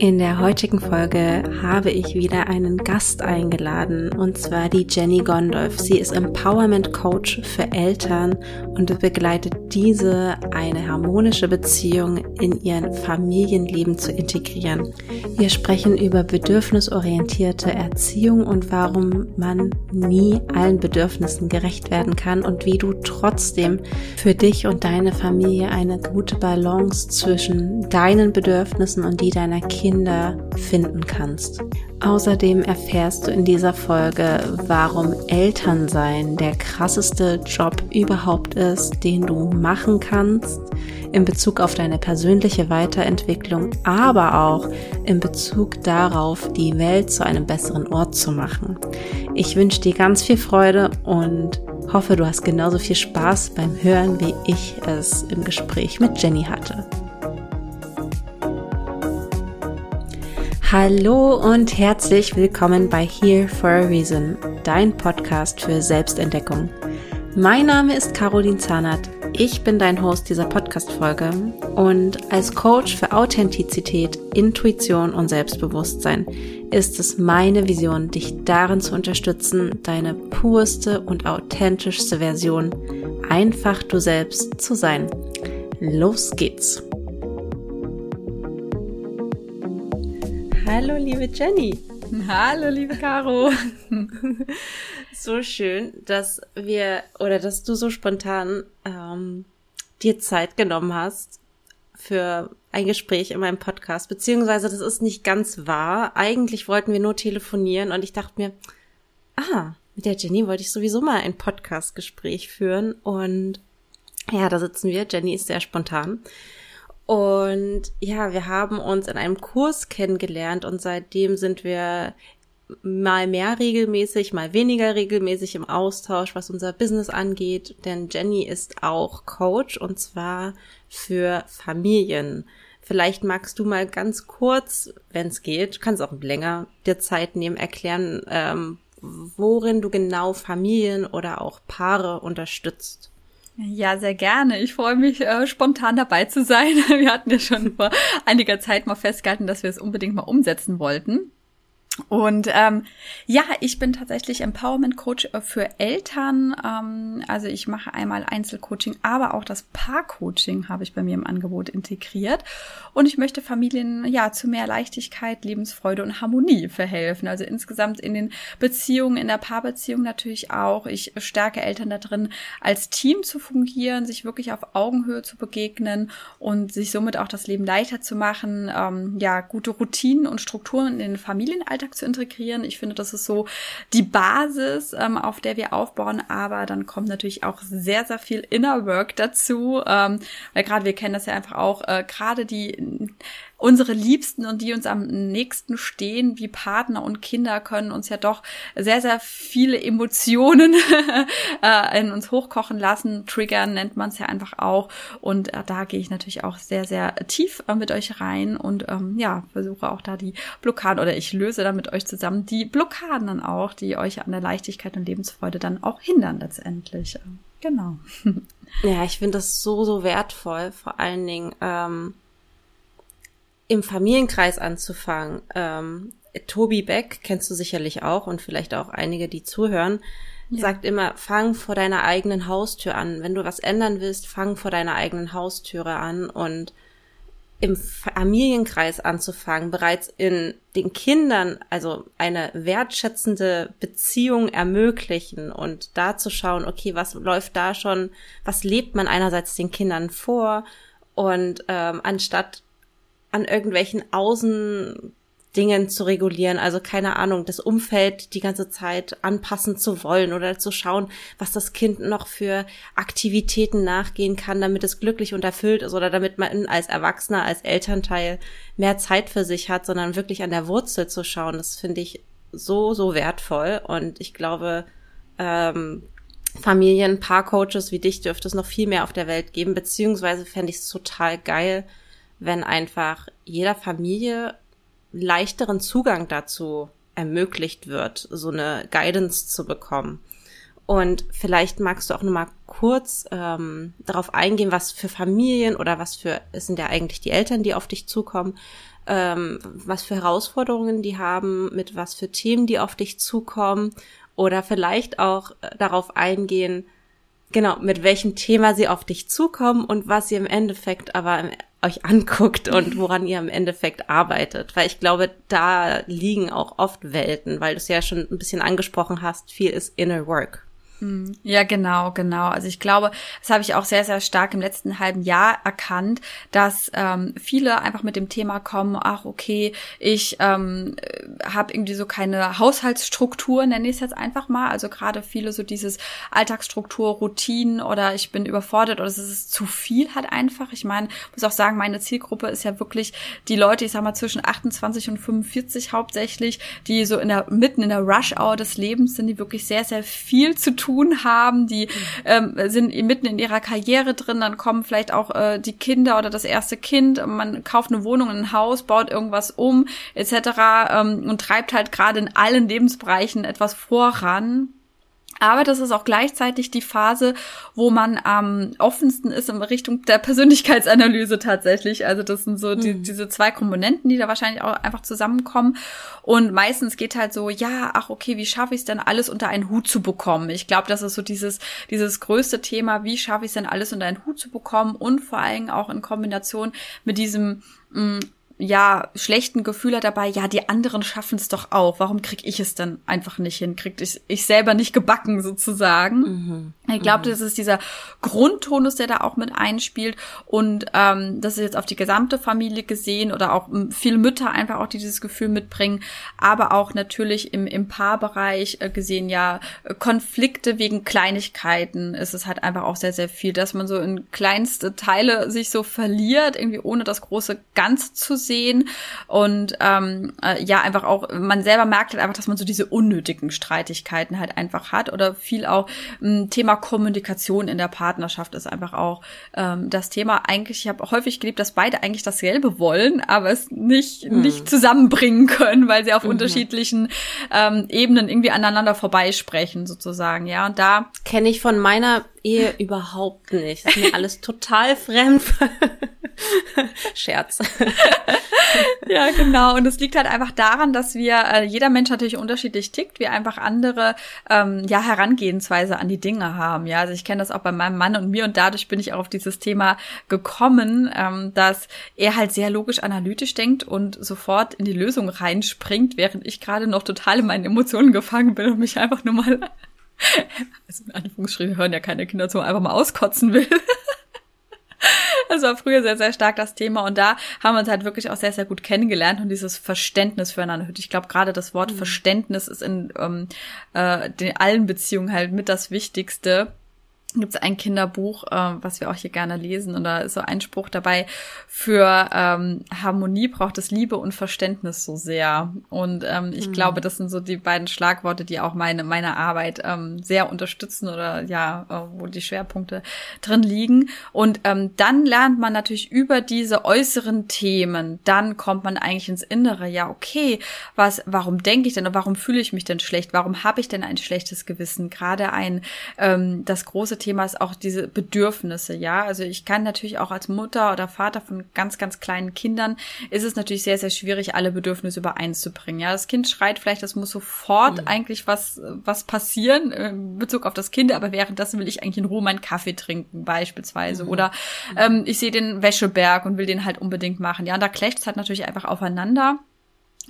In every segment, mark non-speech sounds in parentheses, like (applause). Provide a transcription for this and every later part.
In der heutigen Folge habe ich wieder einen Gast eingeladen und zwar die Jenny Gondolf. Sie ist Empowerment Coach für Eltern und begleitet diese, eine harmonische Beziehung in ihren Familienleben zu integrieren. Wir sprechen über bedürfnisorientierte Erziehung und warum man nie allen Bedürfnissen gerecht werden kann und wie du trotzdem für dich und deine Familie eine gute Balance zwischen deinen Bedürfnissen und die deiner Kinder Kinder finden kannst. Außerdem erfährst du in dieser Folge, warum Elternsein der krasseste Job überhaupt ist, den du machen kannst in Bezug auf deine persönliche Weiterentwicklung, aber auch in Bezug darauf, die Welt zu einem besseren Ort zu machen. Ich wünsche dir ganz viel Freude und hoffe, du hast genauso viel Spaß beim Hören, wie ich es im Gespräch mit Jenny hatte. Hallo und herzlich willkommen bei Here for a Reason, dein Podcast für Selbstentdeckung. Mein Name ist Caroline Zahnert. Ich bin dein Host dieser Podcast-Folge und als Coach für Authentizität, Intuition und Selbstbewusstsein ist es meine Vision, dich darin zu unterstützen, deine purste und authentischste Version, einfach du selbst zu sein. Los geht's! Hallo, liebe Jenny. Hallo, liebe Caro. (laughs) so schön, dass wir oder dass du so spontan ähm, dir Zeit genommen hast für ein Gespräch in meinem Podcast. Beziehungsweise, das ist nicht ganz wahr. Eigentlich wollten wir nur telefonieren und ich dachte mir, ah, mit der Jenny wollte ich sowieso mal ein Podcast-Gespräch führen und ja, da sitzen wir. Jenny ist sehr spontan. Und ja, wir haben uns in einem Kurs kennengelernt und seitdem sind wir mal mehr regelmäßig, mal weniger regelmäßig im Austausch, was unser Business angeht. Denn Jenny ist auch Coach und zwar für Familien. Vielleicht magst du mal ganz kurz, wenn es geht, kannst auch länger dir Zeit nehmen, erklären, ähm, worin du genau Familien oder auch Paare unterstützt. Ja, sehr gerne. Ich freue mich, äh, spontan dabei zu sein. (laughs) Wir hatten ja schon (laughs) vor einiger Zeit mal festgehalten, dass wir es unbedingt mal umsetzen wollten. Und ähm, ja, ich bin tatsächlich Empowerment Coach äh, für Eltern. Ähm, also ich mache einmal Einzelcoaching, aber auch das Paarcoaching habe ich bei mir im Angebot integriert. Und ich möchte Familien ja zu mehr Leichtigkeit, Lebensfreude und Harmonie verhelfen. Also insgesamt in den Beziehungen, in der Paarbeziehung natürlich auch. Ich stärke Eltern da drin, als Team zu fungieren, sich wirklich auf Augenhöhe zu begegnen und sich somit auch das Leben leichter zu machen. Ähm, ja, gute Routinen und Strukturen in den Familienalltag Alltag zu integrieren. Ich finde, das ist so die Basis, ähm, auf der wir aufbauen. Aber dann kommt natürlich auch sehr, sehr viel Inner Work dazu. Ähm, weil gerade wir kennen das ja einfach auch, äh, gerade die unsere Liebsten und die uns am nächsten stehen, wie Partner und Kinder, können uns ja doch sehr, sehr viele Emotionen (laughs) äh, in uns hochkochen lassen. Triggern nennt man es ja einfach auch. Und äh, da gehe ich natürlich auch sehr, sehr tief äh, mit euch rein und ähm, ja, versuche auch da die Blockaden oder ich löse da mit euch zusammen die Blockaden dann auch, die euch an der Leichtigkeit und Lebensfreude dann auch hindern letztendlich. Genau. (laughs) Ja, ich finde das so, so wertvoll. Vor allen Dingen, ähm, im Familienkreis anzufangen. Ähm, Tobi Beck kennst du sicherlich auch und vielleicht auch einige, die zuhören, ja. sagt immer, fang vor deiner eigenen Haustür an. Wenn du was ändern willst, fang vor deiner eigenen Haustüre an und im Familienkreis anzufangen, bereits in den Kindern, also eine wertschätzende Beziehung ermöglichen und da zu schauen, okay, was läuft da schon, was lebt man einerseits den Kindern vor und ähm, anstatt an irgendwelchen Außendingen zu regulieren. Also keine Ahnung, das Umfeld die ganze Zeit anpassen zu wollen oder zu schauen, was das Kind noch für Aktivitäten nachgehen kann, damit es glücklich und erfüllt ist oder damit man als Erwachsener, als Elternteil mehr Zeit für sich hat, sondern wirklich an der Wurzel zu schauen. Das finde ich so, so wertvoll und ich glaube, ähm, Familien, Paarcoaches wie dich dürfte es noch viel mehr auf der Welt geben, beziehungsweise fände ich es total geil, wenn einfach jeder Familie leichteren Zugang dazu ermöglicht wird, so eine Guidance zu bekommen. Und vielleicht magst du auch nochmal kurz ähm, darauf eingehen, was für Familien oder was für, es sind ja eigentlich die Eltern, die auf dich zukommen, ähm, was für Herausforderungen die haben, mit was für Themen die auf dich zukommen oder vielleicht auch äh, darauf eingehen, genau, mit welchem Thema sie auf dich zukommen und was ihr im Endeffekt aber euch anguckt und woran ihr im Endeffekt arbeitet. Weil ich glaube, da liegen auch oft Welten, weil du es ja schon ein bisschen angesprochen hast, viel ist Inner Work. Hm. Ja, genau, genau. Also ich glaube, das habe ich auch sehr, sehr stark im letzten halben Jahr erkannt, dass ähm, viele einfach mit dem Thema kommen, ach okay, ich ähm, habe irgendwie so keine Haushaltsstruktur, nenne ich es jetzt einfach mal. Also gerade viele so dieses Alltagsstruktur, Routinen oder ich bin überfordert oder es ist zu viel halt einfach. Ich meine, muss auch sagen, meine Zielgruppe ist ja wirklich die Leute, ich sag mal zwischen 28 und 45 hauptsächlich, die so in der mitten in der Rush-Hour des Lebens sind, die wirklich sehr, sehr viel zu tun tun haben, die ähm, sind mitten in ihrer Karriere drin, dann kommen vielleicht auch äh, die Kinder oder das erste Kind, man kauft eine Wohnung, ein Haus, baut irgendwas um etc. Ähm, und treibt halt gerade in allen Lebensbereichen etwas voran. Aber das ist auch gleichzeitig die Phase, wo man am offensten ist in Richtung der Persönlichkeitsanalyse tatsächlich. Also das sind so die, mhm. diese zwei Komponenten, die da wahrscheinlich auch einfach zusammenkommen. Und meistens geht halt so, ja, ach okay, wie schaffe ich es denn alles unter einen Hut zu bekommen? Ich glaube, das ist so dieses, dieses größte Thema, wie schaffe ich es denn alles unter einen Hut zu bekommen und vor allem auch in Kombination mit diesem mh, mm, ja, schlechten Gefühle dabei, ja, die anderen schaffen es doch auch. Warum krieg ich es dann einfach nicht hin? Kriegt ich, ich selber nicht gebacken sozusagen? Mhm. Ich glaube, mhm. das ist dieser Grundtonus, der da auch mit einspielt. Und ähm, das ist jetzt auf die gesamte Familie gesehen oder auch viele Mütter einfach auch, die dieses Gefühl mitbringen. Aber auch natürlich im, im Paarbereich äh, gesehen, ja, Konflikte wegen Kleinigkeiten ist es halt einfach auch sehr, sehr viel, dass man so in kleinste Teile sich so verliert, irgendwie ohne das große Ganze zu sehen sehen und ähm, äh, ja einfach auch man selber merkt halt einfach, dass man so diese unnötigen Streitigkeiten halt einfach hat oder viel auch ähm, Thema Kommunikation in der Partnerschaft ist einfach auch ähm, das Thema. Eigentlich, ich habe häufig geliebt, dass beide eigentlich dasselbe wollen, aber es nicht mhm. nicht zusammenbringen können, weil sie auf mhm. unterschiedlichen ähm, Ebenen irgendwie aneinander vorbeisprechen sozusagen. Ja und da kenne ich von meiner Ehe überhaupt nicht. Das ist mir (laughs) alles total fremd. (laughs) Scherz. (laughs) ja, genau. Und es liegt halt einfach daran, dass wir, äh, jeder Mensch natürlich unterschiedlich tickt, wir einfach andere ähm, ja, Herangehensweise an die Dinge haben. Ja, also ich kenne das auch bei meinem Mann und mir und dadurch bin ich auch auf dieses Thema gekommen, ähm, dass er halt sehr logisch analytisch denkt und sofort in die Lösung reinspringt, während ich gerade noch total in meinen Emotionen gefangen bin und mich einfach nur mal (laughs) also in Anführungsstrichen hören ja keine Kinder zu, einfach mal auskotzen will. Das war früher sehr, sehr stark das Thema und da haben wir uns halt wirklich auch sehr, sehr gut kennengelernt und dieses Verständnis füreinander. Ich glaube, gerade das Wort mhm. Verständnis ist in ähm, äh, den allen Beziehungen halt mit das Wichtigste gibt es ein Kinderbuch, äh, was wir auch hier gerne lesen. Und da ist so ein Spruch dabei, für ähm, Harmonie braucht es Liebe und Verständnis so sehr. Und ähm, ich mhm. glaube, das sind so die beiden Schlagworte, die auch meine, meine Arbeit ähm, sehr unterstützen oder ja, äh, wo die Schwerpunkte drin liegen. Und ähm, dann lernt man natürlich über diese äußeren Themen, dann kommt man eigentlich ins Innere. Ja, okay, was, warum denke ich denn und warum fühle ich mich denn schlecht? Warum habe ich denn ein schlechtes Gewissen? Gerade ein, ähm, das große Thema ist auch diese Bedürfnisse, ja. Also ich kann natürlich auch als Mutter oder Vater von ganz, ganz kleinen Kindern, ist es natürlich sehr, sehr schwierig, alle Bedürfnisse übereinzubringen. Ja, das Kind schreit vielleicht, das muss sofort mhm. eigentlich was, was passieren äh, in Bezug auf das Kind, aber währenddessen will ich eigentlich in Ruhe meinen Kaffee trinken, beispielsweise. Mhm. Oder ähm, ich sehe den Wäscheberg und will den halt unbedingt machen. Ja, und da clasht es halt natürlich einfach aufeinander.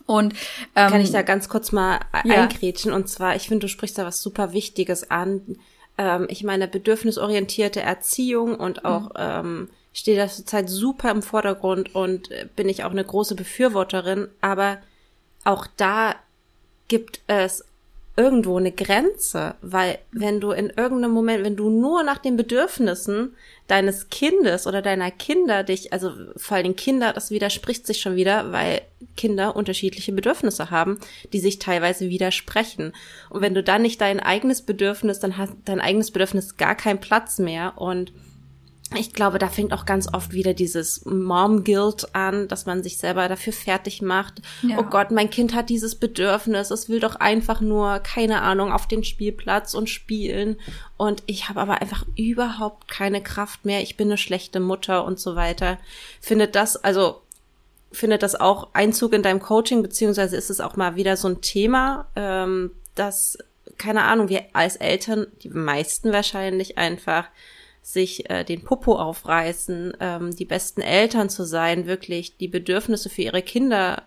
Und ähm, kann ich da ganz kurz mal ja. eingrätschen? Und zwar, ich finde, du sprichst da was super Wichtiges an ähm, ich meine, bedürfnisorientierte Erziehung und auch mhm. ähm, steht das zurzeit super im Vordergrund und äh, bin ich auch eine große Befürworterin, aber auch da gibt es irgendwo eine Grenze, weil wenn du in irgendeinem Moment, wenn du nur nach den Bedürfnissen deines Kindes oder deiner Kinder dich, also vor allem Kinder, das widerspricht sich schon wieder, weil Kinder unterschiedliche Bedürfnisse haben, die sich teilweise widersprechen. Und wenn du dann nicht dein eigenes Bedürfnis, dann hat dein eigenes Bedürfnis gar keinen Platz mehr und ich glaube, da fängt auch ganz oft wieder dieses Mom-Guilt an, dass man sich selber dafür fertig macht. Ja. Oh Gott, mein Kind hat dieses Bedürfnis, es will doch einfach nur, keine Ahnung, auf den Spielplatz und spielen. Und ich habe aber einfach überhaupt keine Kraft mehr. Ich bin eine schlechte Mutter und so weiter. Findet das, also findet das auch Einzug in deinem Coaching, beziehungsweise ist es auch mal wieder so ein Thema, ähm, dass, keine Ahnung, wir als Eltern, die meisten wahrscheinlich einfach sich äh, den Popo aufreißen, ähm, die besten Eltern zu sein, wirklich die Bedürfnisse für ihre Kinder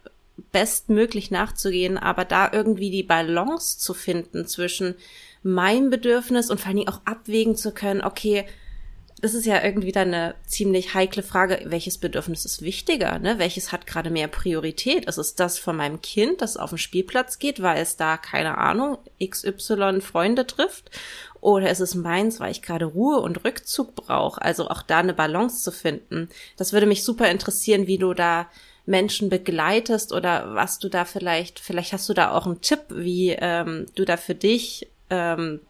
bestmöglich nachzugehen, aber da irgendwie die Balance zu finden zwischen meinem Bedürfnis und vor allen Dingen auch abwägen zu können, okay, das ist ja irgendwie dann eine ziemlich heikle Frage, welches Bedürfnis ist wichtiger, ne? Welches hat gerade mehr Priorität? Ist es das von meinem Kind, das auf den Spielplatz geht, weil es da, keine Ahnung, XY Freunde trifft? Oder ist es meins, weil ich gerade Ruhe und Rückzug brauche? Also auch da eine Balance zu finden. Das würde mich super interessieren, wie du da Menschen begleitest oder was du da vielleicht, vielleicht hast du da auch einen Tipp, wie ähm, du da für dich ähm,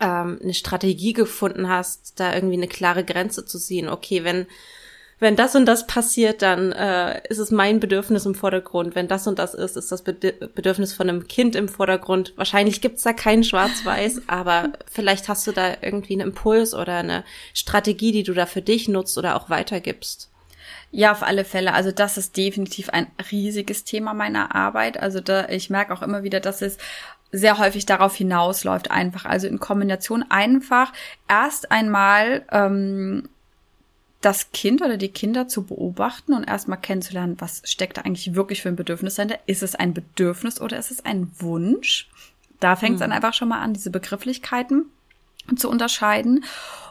ähm, eine Strategie gefunden hast, da irgendwie eine klare Grenze zu ziehen. Okay, wenn wenn das und das passiert, dann äh, ist es mein Bedürfnis im Vordergrund. Wenn das und das ist, ist das Bedürfnis von einem Kind im Vordergrund. Wahrscheinlich gibt's da kein Schwarz-Weiß, (laughs) aber vielleicht hast du da irgendwie einen Impuls oder eine Strategie, die du da für dich nutzt oder auch weitergibst. Ja, auf alle Fälle. Also das ist definitiv ein riesiges Thema meiner Arbeit. Also da, ich merke auch immer wieder, dass es sehr häufig darauf hinausläuft einfach. Also in Kombination einfach erst einmal ähm, das Kind oder die Kinder zu beobachten und erstmal kennenzulernen, was steckt da eigentlich wirklich für ein Bedürfnis dahinter? Ist es ein Bedürfnis oder ist es ein Wunsch? Da fängt es mhm. dann einfach schon mal an, diese Begrifflichkeiten zu unterscheiden.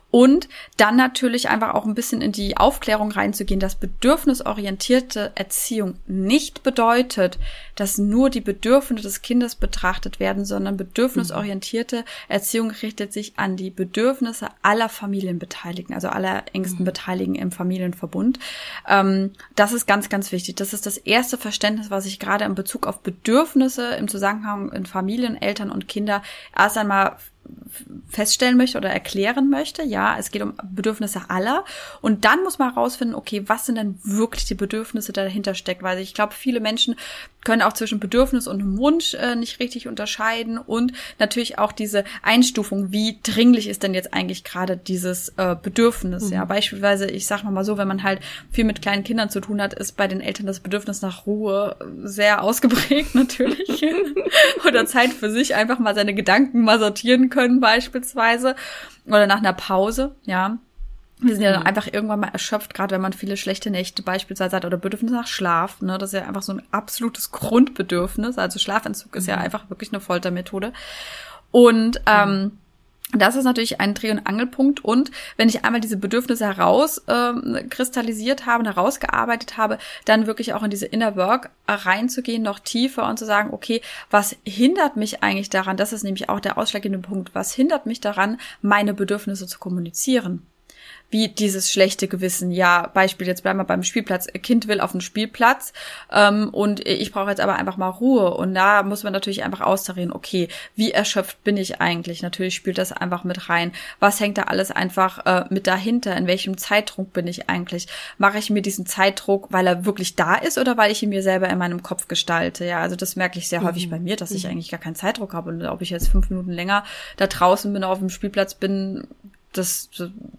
Und dann natürlich einfach auch ein bisschen in die Aufklärung reinzugehen, dass bedürfnisorientierte Erziehung nicht bedeutet, dass nur die Bedürfnisse des Kindes betrachtet werden, sondern bedürfnisorientierte Erziehung richtet sich an die Bedürfnisse aller Familienbeteiligten, also aller engsten mhm. Beteiligten im Familienverbund. Ähm, das ist ganz, ganz wichtig. Das ist das erste Verständnis, was ich gerade in Bezug auf Bedürfnisse im Zusammenhang in Familien, Eltern und Kinder erst einmal feststellen möchte oder erklären möchte. Ja, es geht um Bedürfnisse aller. Und dann muss man herausfinden, okay, was sind denn wirklich die Bedürfnisse, die dahinter stecken? Weil ich glaube, viele Menschen können auch zwischen Bedürfnis und Wunsch äh, nicht richtig unterscheiden und natürlich auch diese Einstufung, wie dringlich ist denn jetzt eigentlich gerade dieses äh, Bedürfnis? Mhm. Ja, beispielsweise, ich sag mal so, wenn man halt viel mit kleinen Kindern zu tun hat, ist bei den Eltern das Bedürfnis nach Ruhe sehr ausgeprägt (laughs) natürlich. (laughs) Oder Zeit für sich einfach mal seine Gedanken mal sortieren können beispielsweise oder nach einer Pause, ja. Wir sind ja dann mhm. einfach irgendwann mal erschöpft, gerade wenn man viele schlechte Nächte beispielsweise hat oder Bedürfnis nach Schlaf. Ne? Das ist ja einfach so ein absolutes Grundbedürfnis. Also Schlafentzug ist ja mhm. einfach wirklich eine Foltermethode. Und ähm, das ist natürlich ein Dreh- und Angelpunkt. Und wenn ich einmal diese Bedürfnisse herauskristallisiert ähm, habe und herausgearbeitet habe, dann wirklich auch in diese Inner Work reinzugehen, noch tiefer und zu sagen, okay, was hindert mich eigentlich daran? Das ist nämlich auch der ausschlaggebende Punkt. Was hindert mich daran, meine Bedürfnisse zu kommunizieren? Wie dieses schlechte Gewissen. Ja, Beispiel, jetzt bleiben wir beim Spielplatz. Kind will auf den Spielplatz ähm, und ich brauche jetzt aber einfach mal Ruhe. Und da muss man natürlich einfach austarieren, okay, wie erschöpft bin ich eigentlich? Natürlich spielt das einfach mit rein. Was hängt da alles einfach äh, mit dahinter? In welchem Zeitdruck bin ich eigentlich? Mache ich mir diesen Zeitdruck, weil er wirklich da ist oder weil ich ihn mir selber in meinem Kopf gestalte? Ja, also das merke ich sehr mhm. häufig bei mir, dass ich mhm. eigentlich gar keinen Zeitdruck habe. Und ob ich jetzt fünf Minuten länger da draußen bin, auf dem Spielplatz bin, das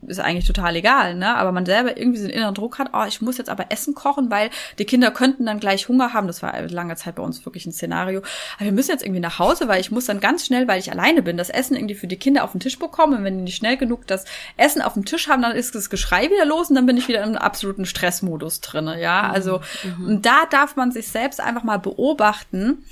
ist eigentlich total egal, ne? Aber man selber irgendwie so einen inneren Druck hat, oh, ich muss jetzt aber Essen kochen, weil die Kinder könnten dann gleich Hunger haben. Das war lange Zeit bei uns wirklich ein Szenario. Aber wir müssen jetzt irgendwie nach Hause, weil ich muss dann ganz schnell, weil ich alleine bin, das Essen irgendwie für die Kinder auf den Tisch bekommen. Und wenn die nicht schnell genug das Essen auf dem Tisch haben, dann ist das Geschrei wieder los und dann bin ich wieder im absoluten Stressmodus drinne, ja? Also, mhm. da darf man sich selbst einfach mal beobachten,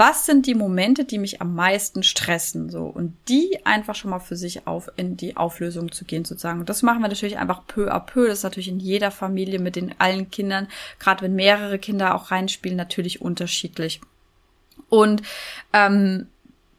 was sind die Momente, die mich am meisten stressen, so und die einfach schon mal für sich auf in die Auflösung zu gehen sozusagen. Und das machen wir natürlich einfach peu à peu. Das ist natürlich in jeder Familie mit den allen Kindern, gerade wenn mehrere Kinder auch reinspielen, natürlich unterschiedlich. Und ähm,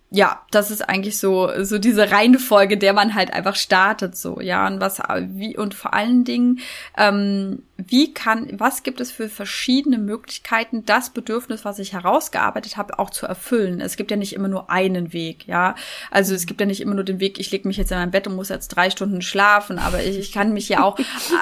ja, das ist eigentlich so, so diese Reihenfolge, der man halt einfach startet, so, ja, und was, wie, und vor allen Dingen, ähm, wie kann, was gibt es für verschiedene Möglichkeiten, das Bedürfnis, was ich herausgearbeitet habe, auch zu erfüllen? Es gibt ja nicht immer nur einen Weg, ja. Also es gibt ja nicht immer nur den Weg, ich lege mich jetzt in mein Bett und muss jetzt drei Stunden schlafen, aber ich, ich kann mich ja auch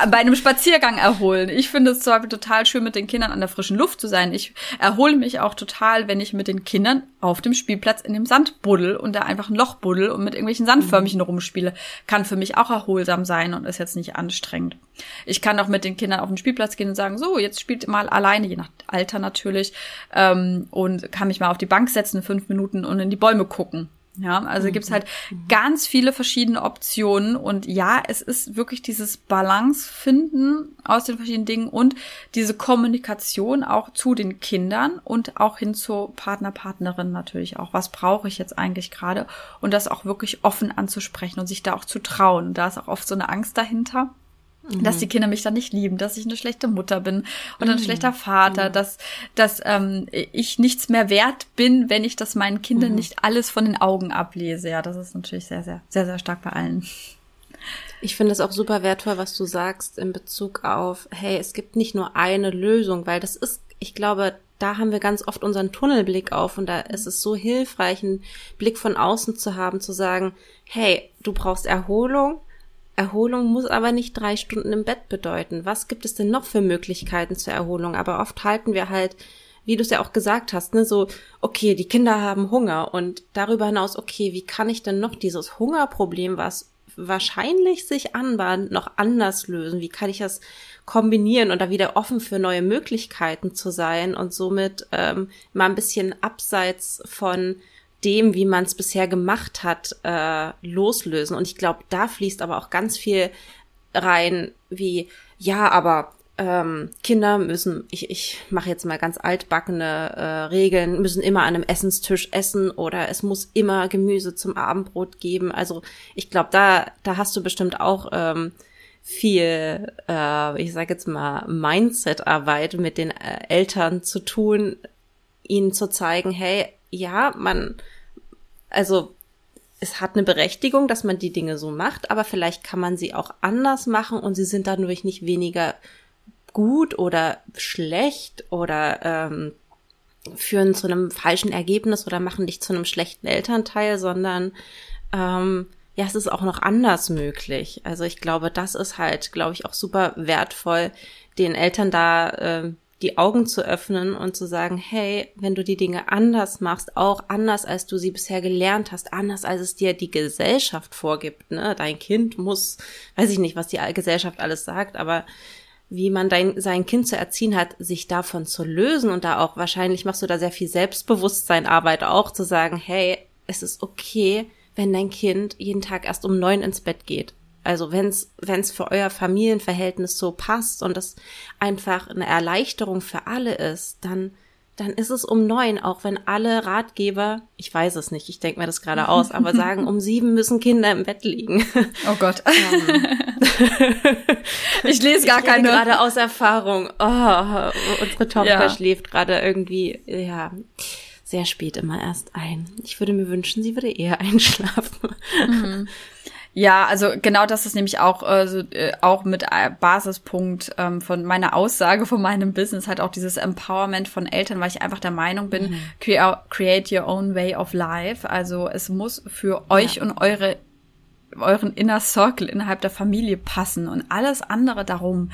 bei einem Spaziergang erholen. Ich finde es zwar total schön, mit den Kindern an der frischen Luft zu sein. Ich erhole mich auch total, wenn ich mit den Kindern auf dem Spielplatz in dem Sand buddel und da einfach ein Loch buddel und mit irgendwelchen Sandförmchen rumspiele. Kann für mich auch erholsam sein und ist jetzt nicht anstrengend. Ich kann auch mit den Kindern auf den Spielplatz gehen und sagen, so, jetzt spielt mal alleine, je nach Alter natürlich, ähm, und kann mich mal auf die Bank setzen, fünf Minuten und in die Bäume gucken. Ja, also mhm. gibt's halt ganz viele verschiedene Optionen und ja, es ist wirklich dieses Balance finden aus den verschiedenen Dingen und diese Kommunikation auch zu den Kindern und auch hin zur Partner, Partnerin natürlich auch. Was brauche ich jetzt eigentlich gerade? Und das auch wirklich offen anzusprechen und sich da auch zu trauen. Da ist auch oft so eine Angst dahinter mhm. dass die Kinder mich dann nicht lieben, dass ich eine schlechte Mutter bin oder ein mhm. schlechter Vater, mhm. dass, dass ähm, ich nichts mehr wert bin, wenn ich das meinen Kindern mhm. nicht alles von den Augen ablese. Ja, das ist natürlich sehr, sehr, sehr, sehr stark bei allen. Ich finde es auch super wertvoll, was du sagst in Bezug auf, hey, es gibt nicht nur eine Lösung, weil das ist, ich glaube, da haben wir ganz oft unseren Tunnelblick auf und da ist es so hilfreich, einen Blick von außen zu haben, zu sagen, hey, du brauchst Erholung, Erholung muss aber nicht drei Stunden im Bett bedeuten. Was gibt es denn noch für Möglichkeiten zur Erholung? Aber oft halten wir halt, wie du es ja auch gesagt hast, ne, so, okay, die Kinder haben Hunger und darüber hinaus, okay, wie kann ich denn noch dieses Hungerproblem, was wahrscheinlich sich anbahnt, noch anders lösen? Wie kann ich das kombinieren und da wieder offen für neue Möglichkeiten zu sein und somit ähm, mal ein bisschen abseits von dem, wie man es bisher gemacht hat, äh, loslösen. Und ich glaube, da fließt aber auch ganz viel rein, wie, ja, aber ähm, Kinder müssen, ich, ich mache jetzt mal ganz altbackene äh, Regeln, müssen immer an einem Essenstisch essen oder es muss immer Gemüse zum Abendbrot geben. Also ich glaube, da, da hast du bestimmt auch ähm, viel, äh, ich sage jetzt mal, Mindset-Arbeit mit den äh, Eltern zu tun, ihnen zu zeigen, hey, ja, man, also es hat eine Berechtigung, dass man die Dinge so macht, aber vielleicht kann man sie auch anders machen und sie sind dadurch nicht weniger gut oder schlecht oder ähm, führen zu einem falschen Ergebnis oder machen dich zu einem schlechten Elternteil, sondern ähm, ja, es ist auch noch anders möglich. Also ich glaube, das ist halt, glaube ich, auch super wertvoll, den Eltern da äh, die Augen zu öffnen und zu sagen, hey, wenn du die Dinge anders machst, auch anders als du sie bisher gelernt hast, anders als es dir die Gesellschaft vorgibt, ne? Dein Kind muss, weiß ich nicht, was die Gesellschaft alles sagt, aber wie man dein, sein Kind zu erziehen hat, sich davon zu lösen und da auch wahrscheinlich machst du da sehr viel Selbstbewusstsein Arbeit auch zu sagen, hey, es ist okay, wenn dein Kind jeden Tag erst um neun ins Bett geht. Also wenn's wenn's für euer Familienverhältnis so passt und das einfach eine Erleichterung für alle ist, dann dann ist es um neun, auch wenn alle Ratgeber, ich weiß es nicht, ich denke mir das gerade aus, aber (laughs) sagen, um sieben müssen Kinder im Bett liegen. Oh Gott. (laughs) (laughs) ich lese gar ich keine. gerade aus Erfahrung. Oh, unsere Tochter ja. schläft gerade irgendwie, ja, sehr spät immer erst ein. Ich würde mir wünschen, sie würde eher einschlafen. Mhm. Ja, also genau das ist nämlich auch, äh, so, äh, auch mit äh, Basispunkt ähm, von meiner Aussage von meinem Business, halt auch dieses Empowerment von Eltern, weil ich einfach der Meinung bin, mhm. create your own way of life. Also es muss für euch ja. und eure euren Inner Circle innerhalb der Familie passen und alles andere darum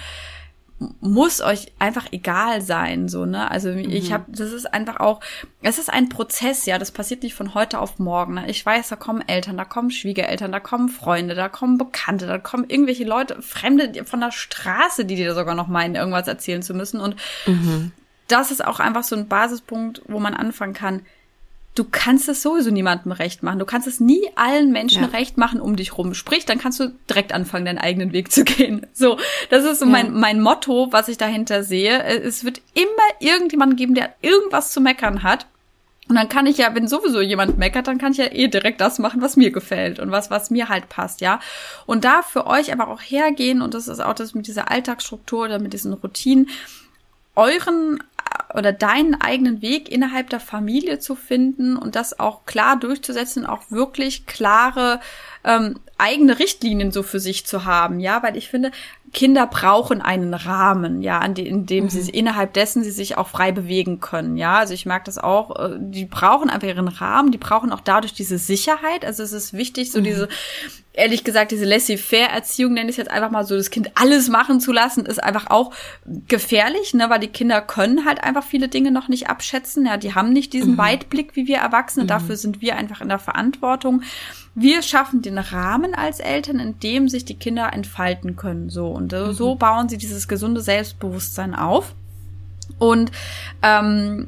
muss euch einfach egal sein, so, ne? Also mhm. ich habe, das ist einfach auch, es ist ein Prozess, ja, das passiert nicht von heute auf morgen. Ne? Ich weiß, da kommen Eltern, da kommen Schwiegereltern, da kommen Freunde, da kommen Bekannte, da kommen irgendwelche Leute, Fremde von der Straße, die dir sogar noch meinen, irgendwas erzählen zu müssen. Und mhm. das ist auch einfach so ein Basispunkt, wo man anfangen kann du kannst es sowieso niemandem recht machen. Du kannst es nie allen Menschen ja. recht machen um dich rum. Sprich, dann kannst du direkt anfangen, deinen eigenen Weg zu gehen. So, das ist so ja. mein, mein Motto, was ich dahinter sehe. Es wird immer irgendjemanden geben, der irgendwas zu meckern hat. Und dann kann ich ja, wenn sowieso jemand meckert, dann kann ich ja eh direkt das machen, was mir gefällt und was, was mir halt passt, ja. Und da für euch aber auch hergehen, und das ist auch das mit dieser Alltagsstruktur oder mit diesen Routinen, euren oder deinen eigenen Weg innerhalb der Familie zu finden und das auch klar durchzusetzen, auch wirklich klare ähm, eigene Richtlinien so für sich zu haben, ja, weil ich finde, Kinder brauchen einen Rahmen, ja, an die, in dem mhm. sie innerhalb dessen sie sich auch frei bewegen können, ja. Also ich mag das auch. Äh, die brauchen einfach ihren Rahmen, die brauchen auch dadurch diese Sicherheit. Also es ist wichtig, so mhm. diese, ehrlich gesagt, diese laissez-faire-Erziehung nenne ich jetzt einfach mal so, das Kind alles machen zu lassen, ist einfach auch gefährlich, ne, weil die Kinder können halt einfach viele Dinge noch nicht abschätzen, ja, die haben nicht diesen mhm. Weitblick wie wir Erwachsene. Mhm. Dafür sind wir einfach in der Verantwortung. Wir schaffen den Rahmen als Eltern, in dem sich die Kinder entfalten können. So und mhm. so bauen sie dieses gesunde Selbstbewusstsein auf. Und ähm,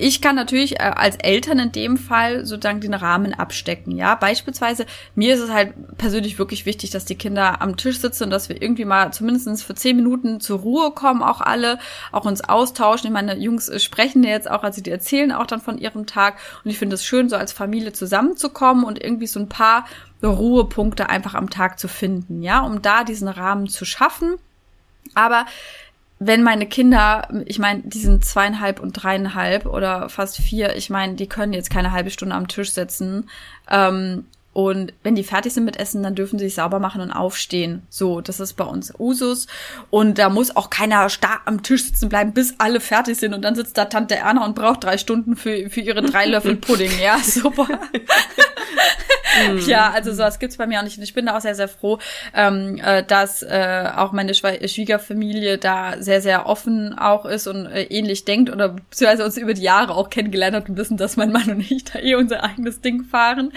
ich kann natürlich äh, als Eltern in dem Fall sozusagen den Rahmen abstecken. Ja, beispielsweise mir ist es halt persönlich wirklich wichtig, dass die Kinder am Tisch sitzen und dass wir irgendwie mal zumindest für zehn Minuten zur Ruhe kommen, auch alle, auch uns austauschen. Ich meine, Jungs sprechen ja jetzt auch, also die erzählen auch dann von ihrem Tag und ich finde es schön, so als Familie zusammenzukommen und irgendwie so ein paar Ruhepunkte einfach am Tag zu finden, ja, um da diesen Rahmen zu schaffen. Aber wenn meine Kinder, ich meine, die sind zweieinhalb und dreieinhalb oder fast vier, ich meine, die können jetzt keine halbe Stunde am Tisch sitzen. Ähm, und wenn die fertig sind mit Essen, dann dürfen sie sich sauber machen und aufstehen. So, das ist bei uns Usus. Und da muss auch keiner starr am Tisch sitzen bleiben, bis alle fertig sind. Und dann sitzt da Tante Erna und braucht drei Stunden für, für ihre drei Löffel (laughs) Pudding. Ja, super. (laughs) Mhm. Ja, also sowas gibt's bei mir auch nicht. Und ich bin da auch sehr, sehr froh, ähm, äh, dass äh, auch meine Schwiegerfamilie da sehr, sehr offen auch ist und äh, ähnlich denkt oder beziehungsweise uns über die Jahre auch kennengelernt hat und wissen, dass mein Mann und ich da eh unser eigenes Ding fahren.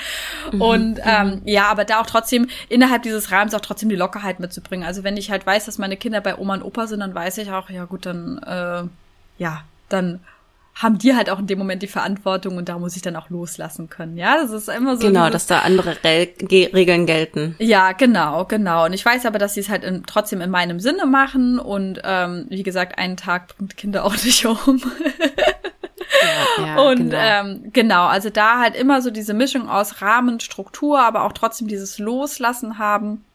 Mhm. Und ähm, mhm. ja, aber da auch trotzdem innerhalb dieses Rahmens auch trotzdem die Lockerheit mitzubringen. Also wenn ich halt weiß, dass meine Kinder bei Oma und Opa sind, dann weiß ich auch, ja gut, dann äh, ja, dann haben die halt auch in dem Moment die Verantwortung und da muss ich dann auch loslassen können. Ja, das ist immer so. Genau, dass da andere Re Regeln gelten. Ja, genau, genau. Und ich weiß aber, dass sie es halt in, trotzdem in meinem Sinne machen und ähm, wie gesagt, einen Tag bringt Kinder auch (laughs) nicht um. ja, ja, und genau. Ähm, genau, also da halt immer so diese Mischung aus Rahmen, Struktur, aber auch trotzdem dieses Loslassen haben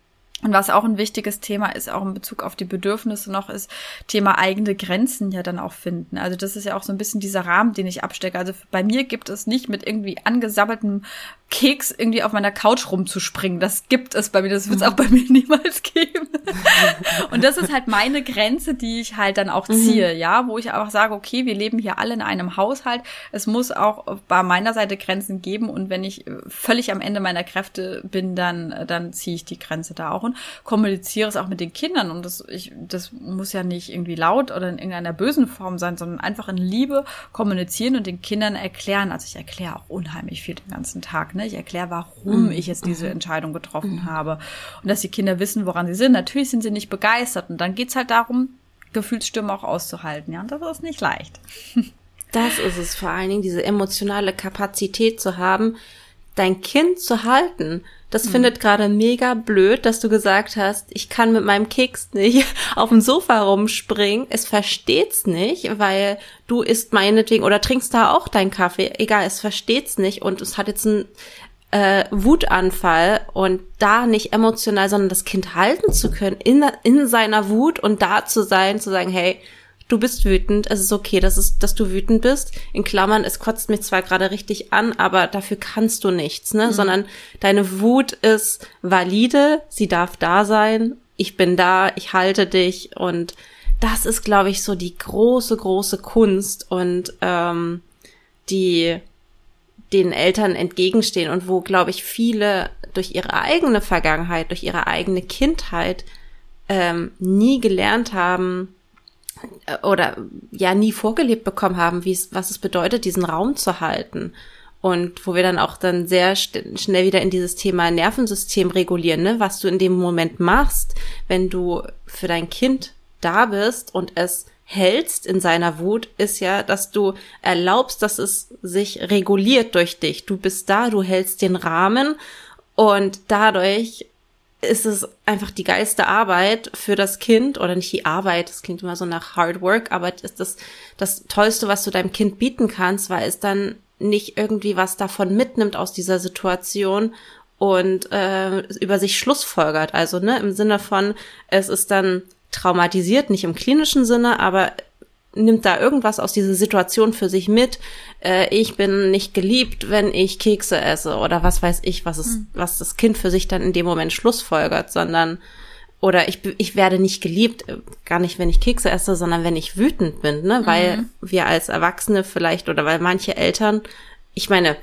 und was auch ein wichtiges Thema ist, auch in Bezug auf die Bedürfnisse noch, ist Thema eigene Grenzen ja dann auch finden. Also das ist ja auch so ein bisschen dieser Rahmen, den ich abstecke. Also bei mir gibt es nicht mit irgendwie angesammeltem Keks irgendwie auf meiner Couch rumzuspringen. Das gibt es bei mir, das wird es auch bei mir (laughs) niemals geben. und das ist halt meine Grenze, die ich halt dann auch ziehe, mhm. ja, wo ich einfach sage, okay, wir leben hier alle in einem Haushalt. Es muss auch bei meiner Seite Grenzen geben und wenn ich völlig am Ende meiner Kräfte bin, dann, dann ziehe ich die Grenze da auch und kommuniziere es auch mit den Kindern und das, ich, das muss ja nicht irgendwie laut oder in irgendeiner bösen Form sein, sondern einfach in Liebe kommunizieren und den Kindern erklären. Also ich erkläre auch unheimlich viel den ganzen Tag Ne? Ich erkläre, warum mhm. ich jetzt diese mhm. Entscheidung getroffen mhm. habe. Und dass die Kinder wissen, woran sie sind. Natürlich sind sie nicht begeistert. Und dann geht's halt darum, Gefühlsstimmen auch auszuhalten. Ja, und das ist nicht leicht. (laughs) Das ist es vor allen Dingen, diese emotionale Kapazität zu haben, dein Kind zu halten. Das mhm. findet gerade mega blöd, dass du gesagt hast, ich kann mit meinem Keks nicht (laughs) auf dem Sofa rumspringen. Es versteht's nicht, weil du isst meinetwegen oder trinkst da auch deinen Kaffee. Egal, es versteht's nicht und es hat jetzt einen äh, Wutanfall und da nicht emotional, sondern das Kind halten zu können in, in seiner Wut und da zu sein, zu sagen, hey, du bist wütend, es ist okay, dass, es, dass du wütend bist. In Klammern, es kotzt mich zwar gerade richtig an, aber dafür kannst du nichts, ne? Mhm. Sondern deine Wut ist valide, sie darf da sein, ich bin da, ich halte dich und das ist, glaube ich, so die große, große Kunst und ähm, die den Eltern entgegenstehen und wo, glaube ich, viele durch ihre eigene Vergangenheit, durch ihre eigene Kindheit ähm, nie gelernt haben, oder ja nie vorgelebt bekommen haben, wie es, was es bedeutet, diesen Raum zu halten. Und wo wir dann auch dann sehr schnell wieder in dieses Thema Nervensystem regulieren, ne? was du in dem Moment machst, wenn du für dein Kind da bist und es hältst in seiner Wut, ist ja, dass du erlaubst, dass es sich reguliert durch dich. Du bist da, du hältst den Rahmen und dadurch ist es einfach die geilste Arbeit für das Kind oder nicht die Arbeit, das klingt immer so nach Hard Work, aber ist das das Tollste, was du deinem Kind bieten kannst, weil es dann nicht irgendwie was davon mitnimmt aus dieser Situation und äh, über sich Schlussfolgert. Also ne, im Sinne von, es ist dann traumatisiert, nicht im klinischen Sinne, aber nimmt da irgendwas aus dieser Situation für sich mit. Äh, ich bin nicht geliebt, wenn ich Kekse esse oder was weiß ich, was es, mhm. was das Kind für sich dann in dem Moment schlussfolgert, sondern oder ich, ich werde nicht geliebt, äh, gar nicht, wenn ich Kekse esse, sondern wenn ich wütend bin, ne? Weil mhm. wir als Erwachsene vielleicht oder weil manche Eltern, ich meine,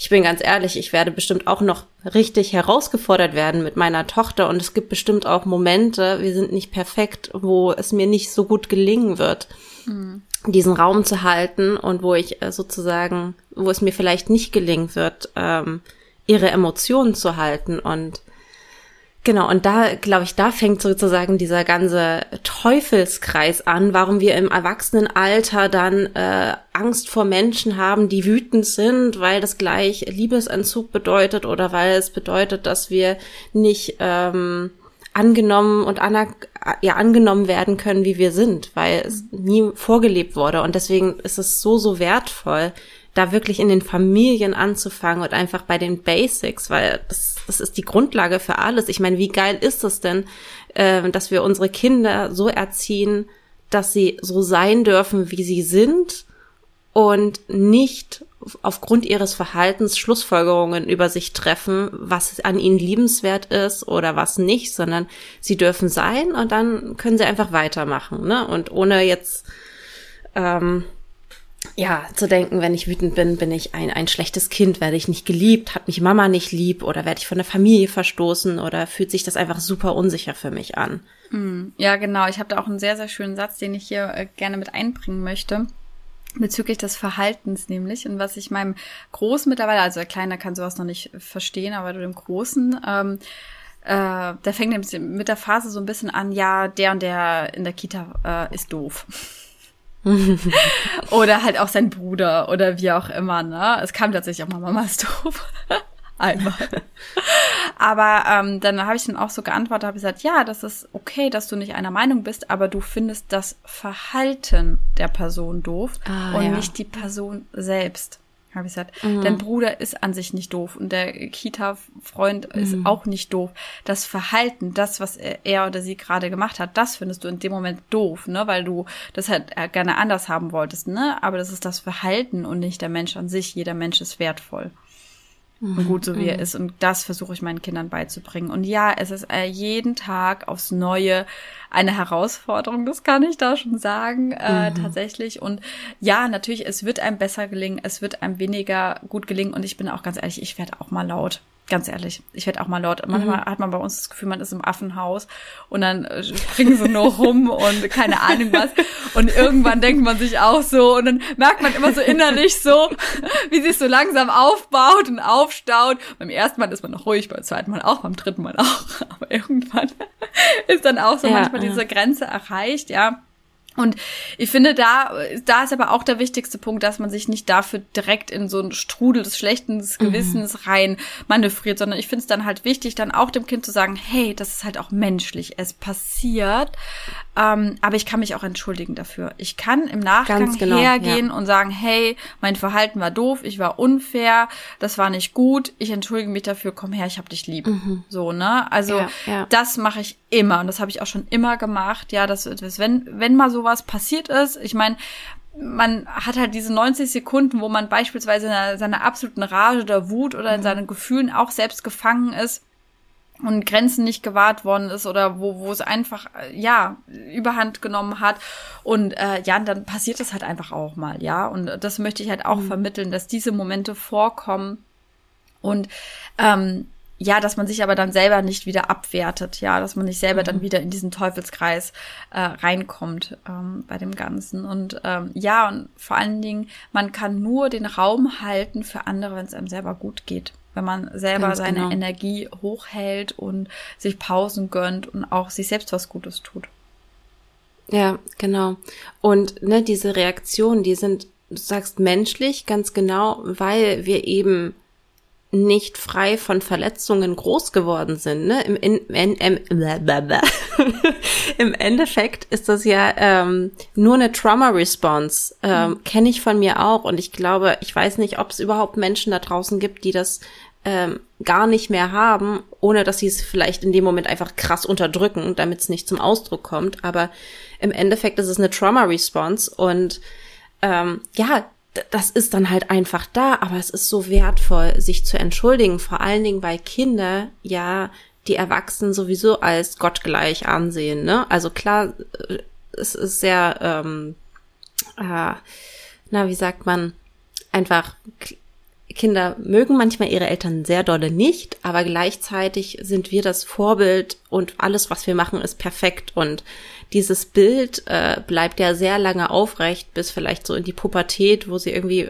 ich bin ganz ehrlich, ich werde bestimmt auch noch richtig herausgefordert werden mit meiner Tochter und es gibt bestimmt auch Momente, wir sind nicht perfekt, wo es mir nicht so gut gelingen wird, mhm. diesen Raum zu halten und wo ich äh, sozusagen, wo es mir vielleicht nicht gelingen wird, ähm, ihre Emotionen zu halten und Genau, und da, glaube ich, da fängt sozusagen dieser ganze Teufelskreis an, warum wir im Erwachsenenalter dann äh, Angst vor Menschen haben, die wütend sind, weil das gleich Liebesentzug bedeutet oder weil es bedeutet, dass wir nicht ähm, angenommen und aner ja, angenommen werden können, wie wir sind, weil es nie vorgelebt wurde. Und deswegen ist es so, so wertvoll, da wirklich in den Familien anzufangen und einfach bei den Basics, weil das, das ist die Grundlage für alles. Ich meine, wie geil ist es denn, äh, dass wir unsere Kinder so erziehen, dass sie so sein dürfen, wie sie sind und nicht aufgrund ihres Verhaltens Schlussfolgerungen über sich treffen, was an ihnen liebenswert ist oder was nicht, sondern sie dürfen sein und dann können sie einfach weitermachen, ne? Und ohne jetzt ähm, ja, zu denken, wenn ich wütend bin, bin ich ein, ein schlechtes Kind, werde ich nicht geliebt, hat mich Mama nicht lieb oder werde ich von der Familie verstoßen oder fühlt sich das einfach super unsicher für mich an. Hm, ja, genau. Ich habe da auch einen sehr, sehr schönen Satz, den ich hier äh, gerne mit einbringen möchte. Bezüglich des Verhaltens nämlich und was ich meinem Großen mittlerweile, also der Kleine kann sowas noch nicht verstehen, aber dem Großen, ähm, äh, der fängt mit der Phase so ein bisschen an, ja, der und der in der Kita äh, ist doof. (laughs) oder halt auch sein Bruder oder wie auch immer, ne? Es kam tatsächlich auch mal Mamas (laughs) doof. Einmal. aber ähm, dann habe ich dann auch so geantwortet, habe gesagt, ja, das ist okay, dass du nicht einer Meinung bist, aber du findest das Verhalten der Person doof ah, und ja. nicht die Person selbst habe ich gesagt. Mhm. Dein Bruder ist an sich nicht doof und der Kita-Freund mhm. ist auch nicht doof. Das Verhalten, das, was er oder sie gerade gemacht hat, das findest du in dem Moment doof, ne, weil du das halt äh, gerne anders haben wolltest, ne? Aber das ist das Verhalten und nicht der Mensch an sich. Jeder Mensch ist wertvoll und gut so wie er mhm. ist. Und das versuche ich meinen Kindern beizubringen. Und ja, es ist äh, jeden Tag aufs Neue eine Herausforderung, das kann ich da schon sagen, äh, mhm. tatsächlich. Und ja, natürlich, es wird einem besser gelingen, es wird einem weniger gut gelingen. Und ich bin auch ganz ehrlich, ich werde auch mal laut. Ganz ehrlich, ich werde auch mal laut. Manchmal mhm. hat man bei uns das Gefühl, man ist im Affenhaus und dann äh, springen sie nur rum (laughs) und keine Ahnung was. Und irgendwann denkt man sich auch so und dann merkt man immer so innerlich so, (laughs) wie sich so langsam aufbaut und aufstaut. Beim ersten Mal ist man noch ruhig, beim zweiten Mal auch, beim dritten Mal auch. (laughs) Aber irgendwann ist dann auch so ja, manchmal ja. diese Grenze erreicht, ja. Und ich finde, da, da ist aber auch der wichtigste Punkt, dass man sich nicht dafür direkt in so einen Strudel des schlechten mhm. Gewissens mhm. rein manövriert, sondern ich finde es dann halt wichtig, dann auch dem Kind zu sagen, hey, das ist halt auch menschlich. Es passiert. Ähm, aber ich kann mich auch entschuldigen dafür. Ich kann im Nachgang genau, hergehen ja. und sagen, hey, mein Verhalten war doof, ich war unfair, das war nicht gut, ich entschuldige mich dafür, komm her, ich hab dich lieb. Mhm. So, ne? Also ja, ja. das mache ich immer und das habe ich auch schon immer gemacht. Ja, dass, dass wenn, wenn mal sowas passiert ist, ich meine, man hat halt diese 90 Sekunden, wo man beispielsweise in seiner absoluten Rage oder Wut oder in mhm. seinen Gefühlen auch selbst gefangen ist und Grenzen nicht gewahrt worden ist oder wo, wo es einfach, äh, ja, überhand genommen hat. Und äh, ja, dann passiert es halt einfach auch mal, ja. Und das möchte ich halt auch mhm. vermitteln, dass diese Momente vorkommen und ähm, ja, dass man sich aber dann selber nicht wieder abwertet, ja, dass man nicht selber mhm. dann wieder in diesen Teufelskreis äh, reinkommt ähm, bei dem Ganzen. Und ähm, ja, und vor allen Dingen, man kann nur den Raum halten für andere, wenn es einem selber gut geht wenn man selber Ganz seine genau. Energie hochhält und sich Pausen gönnt und auch sich selbst was Gutes tut. Ja, genau. Und ne, diese Reaktionen, die sind, du sagst menschlich, ganz genau, weil wir eben nicht frei von Verletzungen groß geworden sind. Ne? Im, in, in, im, (laughs) Im Endeffekt ist das ja ähm, nur eine Trauma-Response. Ähm, mhm. Kenne ich von mir auch. Und ich glaube, ich weiß nicht, ob es überhaupt Menschen da draußen gibt, die das ähm, gar nicht mehr haben, ohne dass sie es vielleicht in dem Moment einfach krass unterdrücken, damit es nicht zum Ausdruck kommt. Aber im Endeffekt ist es eine Trauma-Response und ähm, ja, das ist dann halt einfach da, aber es ist so wertvoll, sich zu entschuldigen, vor allen Dingen, weil Kinder ja die Erwachsenen sowieso als gottgleich ansehen. Ne? Also klar, äh, es ist sehr, ähm, äh, na, wie sagt man, einfach Kinder mögen manchmal ihre Eltern sehr dolle nicht, aber gleichzeitig sind wir das Vorbild und alles, was wir machen, ist perfekt. Und dieses Bild äh, bleibt ja sehr lange aufrecht, bis vielleicht so in die Pubertät, wo sie irgendwie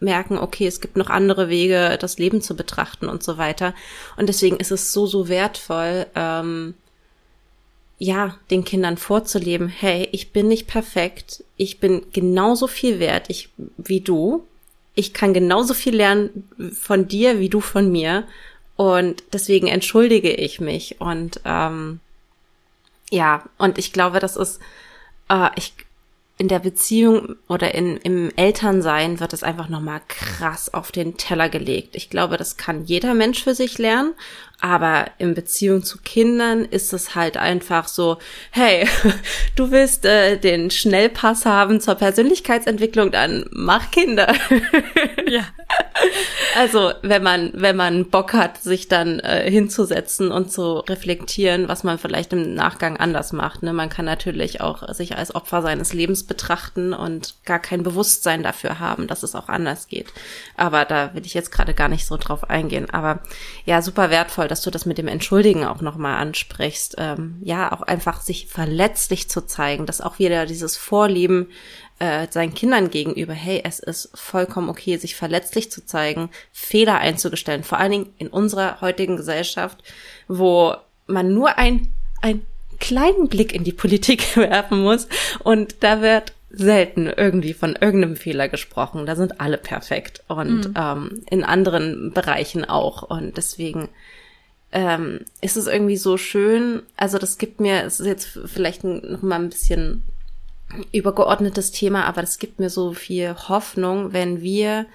merken, okay, es gibt noch andere Wege, das Leben zu betrachten und so weiter. Und deswegen ist es so, so wertvoll, ähm, ja, den Kindern vorzuleben, hey, ich bin nicht perfekt, ich bin genauso viel wert ich, wie du, ich kann genauso viel lernen von dir wie du von mir und deswegen entschuldige ich mich und ähm, ja und ich glaube das ist äh, ich in der Beziehung oder in, im Elternsein wird es einfach nochmal krass auf den Teller gelegt. Ich glaube, das kann jeder Mensch für sich lernen. Aber in Beziehung zu Kindern ist es halt einfach so, hey, (laughs) du willst äh, den Schnellpass haben zur Persönlichkeitsentwicklung, dann mach Kinder. (laughs) Ja. Also, wenn man, wenn man Bock hat, sich dann äh, hinzusetzen und zu reflektieren, was man vielleicht im Nachgang anders macht. Ne? Man kann natürlich auch sich als Opfer seines Lebens betrachten und gar kein Bewusstsein dafür haben, dass es auch anders geht. Aber da will ich jetzt gerade gar nicht so drauf eingehen. Aber ja, super wertvoll, dass du das mit dem Entschuldigen auch nochmal ansprichst. Ähm, ja, auch einfach sich verletzlich zu zeigen, dass auch wieder dieses Vorlieben äh, seinen Kindern gegenüber, hey, es ist vollkommen okay, sich verletzlich zu zeigen, Fehler einzugestellen, vor allen Dingen in unserer heutigen Gesellschaft, wo man nur ein, ein kleinen Blick in die Politik (laughs) werfen muss und da wird selten irgendwie von irgendeinem Fehler gesprochen. Da sind alle perfekt und mhm. ähm, in anderen Bereichen auch. Und deswegen ähm, ist es irgendwie so schön. Also das gibt mir, es ist jetzt vielleicht noch mal ein bisschen übergeordnetes Thema, aber das gibt mir so viel Hoffnung, wenn wir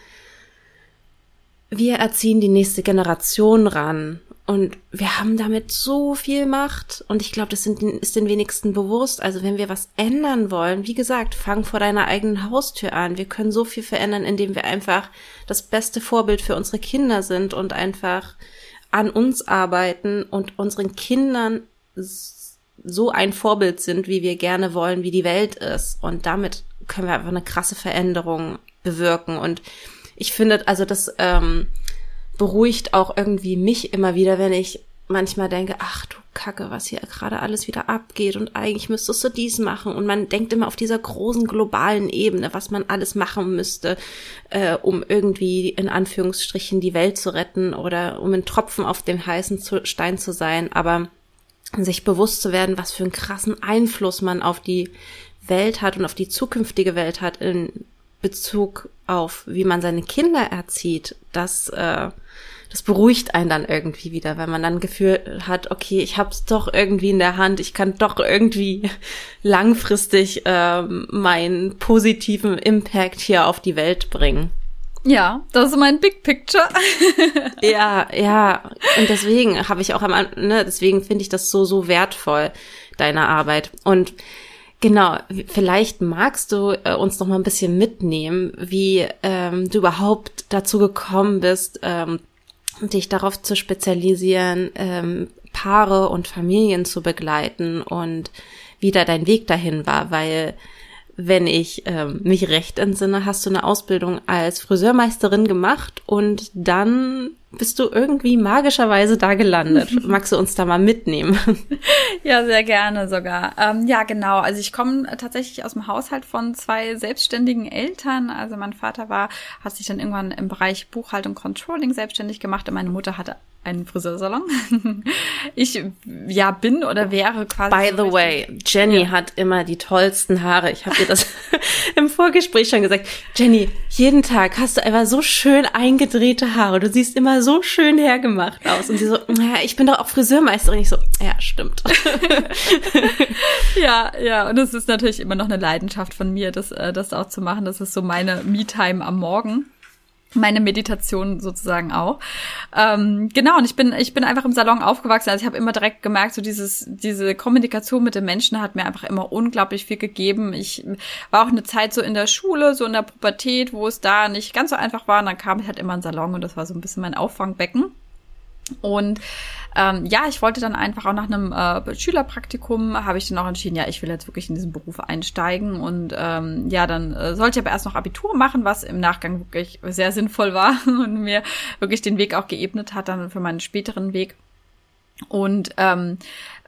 wir erziehen die nächste Generation ran und wir haben damit so viel Macht und ich glaube, das sind, ist den wenigsten bewusst. Also wenn wir was ändern wollen, wie gesagt, fang vor deiner eigenen Haustür an. Wir können so viel verändern, indem wir einfach das beste Vorbild für unsere Kinder sind und einfach an uns arbeiten und unseren Kindern so ein Vorbild sind, wie wir gerne wollen, wie die Welt ist. Und damit können wir einfach eine krasse Veränderung bewirken. Und ich finde, also das ähm, beruhigt auch irgendwie mich immer wieder, wenn ich manchmal denke, ach du Kacke, was hier gerade alles wieder abgeht und eigentlich müsstest du dies machen. Und man denkt immer auf dieser großen globalen Ebene, was man alles machen müsste, äh, um irgendwie in Anführungsstrichen die Welt zu retten oder um ein Tropfen auf dem heißen Stein zu sein, aber sich bewusst zu werden, was für einen krassen Einfluss man auf die Welt hat und auf die zukünftige Welt hat in Bezug auf, wie man seine Kinder erzieht, das, äh, das beruhigt einen dann irgendwie wieder, weil man dann Gefühl hat, okay, ich hab's doch irgendwie in der Hand, ich kann doch irgendwie (laughs) langfristig äh, meinen positiven Impact hier auf die Welt bringen. Ja, das ist mein Big Picture. (laughs) ja, ja. Und deswegen habe ich auch am, ne, deswegen finde ich das so, so wertvoll, deine Arbeit. Und genau, vielleicht magst du äh, uns noch mal ein bisschen mitnehmen, wie ähm, du überhaupt dazu gekommen bist, ähm, dich darauf zu spezialisieren, ähm, Paare und Familien zu begleiten und wie da dein Weg dahin war, weil wenn ich ähm, mich recht entsinne, hast du eine Ausbildung als Friseurmeisterin gemacht und dann bist du irgendwie magischerweise da gelandet. (laughs) Magst du uns da mal mitnehmen? Ja, sehr gerne sogar. Ähm, ja, genau. Also ich komme tatsächlich aus dem Haushalt von zwei selbstständigen Eltern. Also mein Vater war, hat sich dann irgendwann im Bereich Buchhaltung Controlling selbstständig gemacht und meine Mutter hatte einen Friseursalon. (laughs) ich ja bin oder wäre quasi. By the way, Jenny ja. hat immer die tollsten Haare. Ich habe dir das (laughs) im Vorgespräch schon gesagt. Jenny, jeden Tag hast du einfach so schön eingedrehte Haare. Du siehst immer so schön hergemacht aus. Und sie so, ja, ich bin doch auch Friseurmeisterin. Ich so, ja, stimmt. (laughs) ja, ja. Und es ist natürlich immer noch eine Leidenschaft von mir, das, äh, das auch zu machen. Das ist so meine Me-Time am Morgen. Meine Meditation sozusagen auch. Ähm, genau, und ich bin, ich bin einfach im Salon aufgewachsen. Also ich habe immer direkt gemerkt, so dieses, diese Kommunikation mit den Menschen hat mir einfach immer unglaublich viel gegeben. Ich war auch eine Zeit so in der Schule, so in der Pubertät, wo es da nicht ganz so einfach war. Und dann kam ich halt immer in den Salon und das war so ein bisschen mein Auffangbecken. Und ähm, ja, ich wollte dann einfach auch nach einem äh, Schülerpraktikum, habe ich dann auch entschieden, ja, ich will jetzt wirklich in diesen Beruf einsteigen. Und ähm, ja, dann äh, sollte ich aber erst noch Abitur machen, was im Nachgang wirklich sehr sinnvoll war (laughs) und mir wirklich den Weg auch geebnet hat dann für meinen späteren Weg. Und ähm,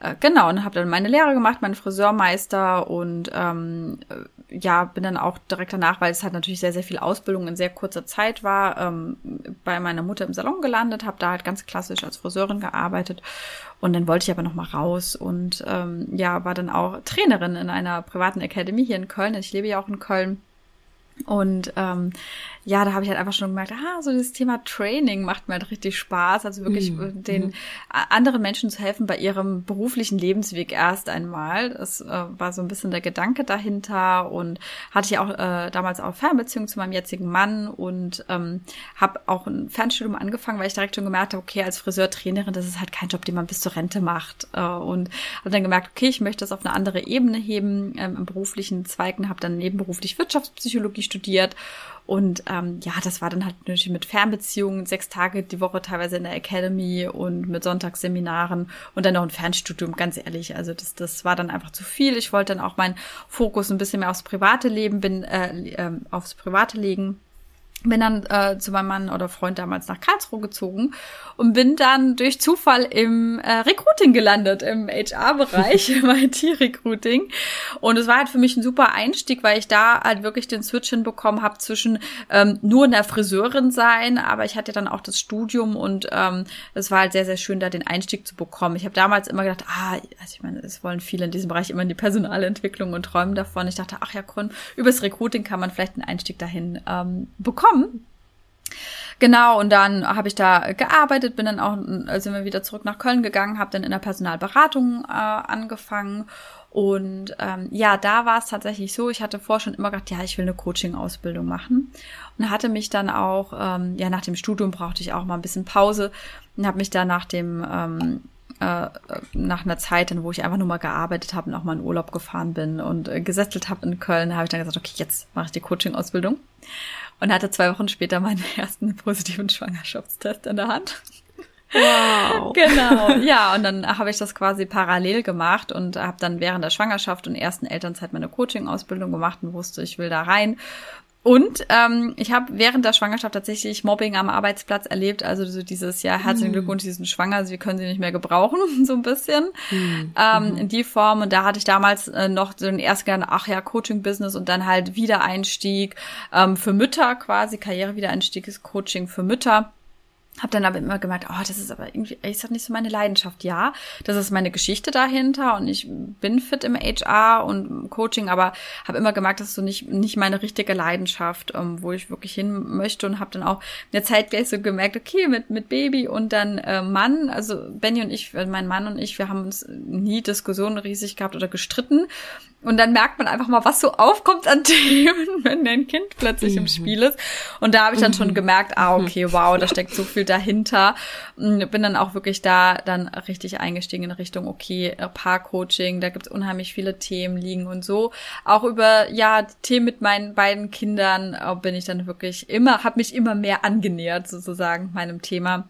äh, genau, und habe dann meine Lehre gemacht, meinen Friseurmeister und ähm, äh, ja, bin dann auch direkt danach, weil es halt natürlich sehr, sehr viel Ausbildung in sehr kurzer Zeit war, ähm, bei meiner Mutter im Salon gelandet, habe da halt ganz klassisch als Friseurin gearbeitet und dann wollte ich aber noch mal raus und ähm, ja, war dann auch Trainerin in einer privaten Academy hier in Köln. Ich lebe ja auch in Köln und ähm, ja, da habe ich halt einfach schon gemerkt, ah, so das Thema Training macht mir halt richtig Spaß. Also wirklich mhm. den mhm. anderen Menschen zu helfen bei ihrem beruflichen Lebensweg erst einmal. Das äh, war so ein bisschen der Gedanke dahinter und hatte ich auch äh, damals auch Fernbeziehung zu meinem jetzigen Mann und ähm, habe auch ein Fernstudium angefangen, weil ich direkt schon gemerkt habe, okay, als Friseurtrainerin, das ist halt kein Job, den man bis zur Rente macht. Äh, und habe dann gemerkt, okay, ich möchte das auf eine andere Ebene heben ähm, im beruflichen Zweigen, habe dann nebenberuflich Wirtschaftspsychologie studiert und ähm, ja, das war dann halt natürlich mit Fernbeziehungen, sechs Tage die Woche teilweise in der Academy und mit Sonntagsseminaren und dann noch ein Fernstudium, ganz ehrlich. Also das, das war dann einfach zu viel. Ich wollte dann auch meinen Fokus ein bisschen mehr aufs private Leben, bin äh, äh, aufs private legen bin dann äh, zu meinem Mann oder Freund damals nach Karlsruhe gezogen und bin dann durch Zufall im äh, Recruiting gelandet, im HR-Bereich, (laughs) im IT-Recruiting. Und es war halt für mich ein super Einstieg, weil ich da halt wirklich den Switch hinbekommen habe zwischen ähm, nur in der Friseurin sein, aber ich hatte dann auch das Studium und ähm, es war halt sehr, sehr schön, da den Einstieg zu bekommen. Ich habe damals immer gedacht, ah, also ich meine, es wollen viele in diesem Bereich immer in die Personalentwicklung und träumen davon. Ich dachte, ach ja, übers Recruiting kann man vielleicht einen Einstieg dahin ähm, bekommen bekommen. Genau, und dann habe ich da gearbeitet, bin dann auch, sind wir wieder zurück nach Köln gegangen, habe dann in der Personalberatung äh, angefangen. Und ähm, ja, da war es tatsächlich so, ich hatte vorher schon immer gedacht, ja, ich will eine Coaching-Ausbildung machen. Und hatte mich dann auch, ähm, ja, nach dem Studium brauchte ich auch mal ein bisschen Pause und habe mich dann nach dem ähm, äh, nach einer Zeit, wo ich einfach nur mal gearbeitet habe und auch mal in Urlaub gefahren bin und äh, gesettelt habe in Köln, habe ich dann gesagt, okay, jetzt mache ich die Coaching-Ausbildung und hatte zwei Wochen später meinen (laughs) ersten positiven Schwangerschaftstest in der Hand. Wow. (laughs) genau, ja, und dann habe ich das quasi parallel gemacht und habe dann während der Schwangerschaft und ersten Elternzeit meine Coaching-Ausbildung gemacht und wusste, ich will da rein. Und ähm, ich habe während der Schwangerschaft tatsächlich Mobbing am Arbeitsplatz erlebt. Also so dieses, ja, herzlichen mhm. Glückwunsch, Sie sind schwanger, Sie können sie nicht mehr gebrauchen, (laughs) so ein bisschen. Mm. Ähm, in die Form. Und da hatte ich damals äh, noch so den ersten ach ja, Coaching-Business und dann halt Wiedereinstieg ähm, für Mütter quasi, Karriere-Wiedereinstieg ist Coaching für Mütter. Hab dann aber immer gemerkt, oh, das ist aber irgendwie, ist das nicht so meine Leidenschaft. Ja, das ist meine Geschichte dahinter und ich bin fit im HR und Coaching, aber habe immer gemerkt, das ist so nicht, nicht meine richtige Leidenschaft, ähm, wo ich wirklich hin möchte und habe dann auch in der Zeit gleich so gemerkt, okay, mit, mit Baby und dann äh, Mann, also Benny und ich, äh, mein Mann und ich, wir haben uns nie Diskussionen riesig gehabt oder gestritten und dann merkt man einfach mal, was so aufkommt an (laughs) Themen, wenn dein Kind plötzlich mhm. im Spiel ist. Und da habe ich dann schon mhm. gemerkt, ah, okay, (laughs) wow, da steckt so viel dahinter. Und bin dann auch wirklich da dann richtig eingestiegen in Richtung, okay, Paarcoaching, da gibt's unheimlich viele Themen liegen und so. Auch über, ja, Themen mit meinen beiden Kindern äh, bin ich dann wirklich immer, habe mich immer mehr angenähert, sozusagen, meinem Thema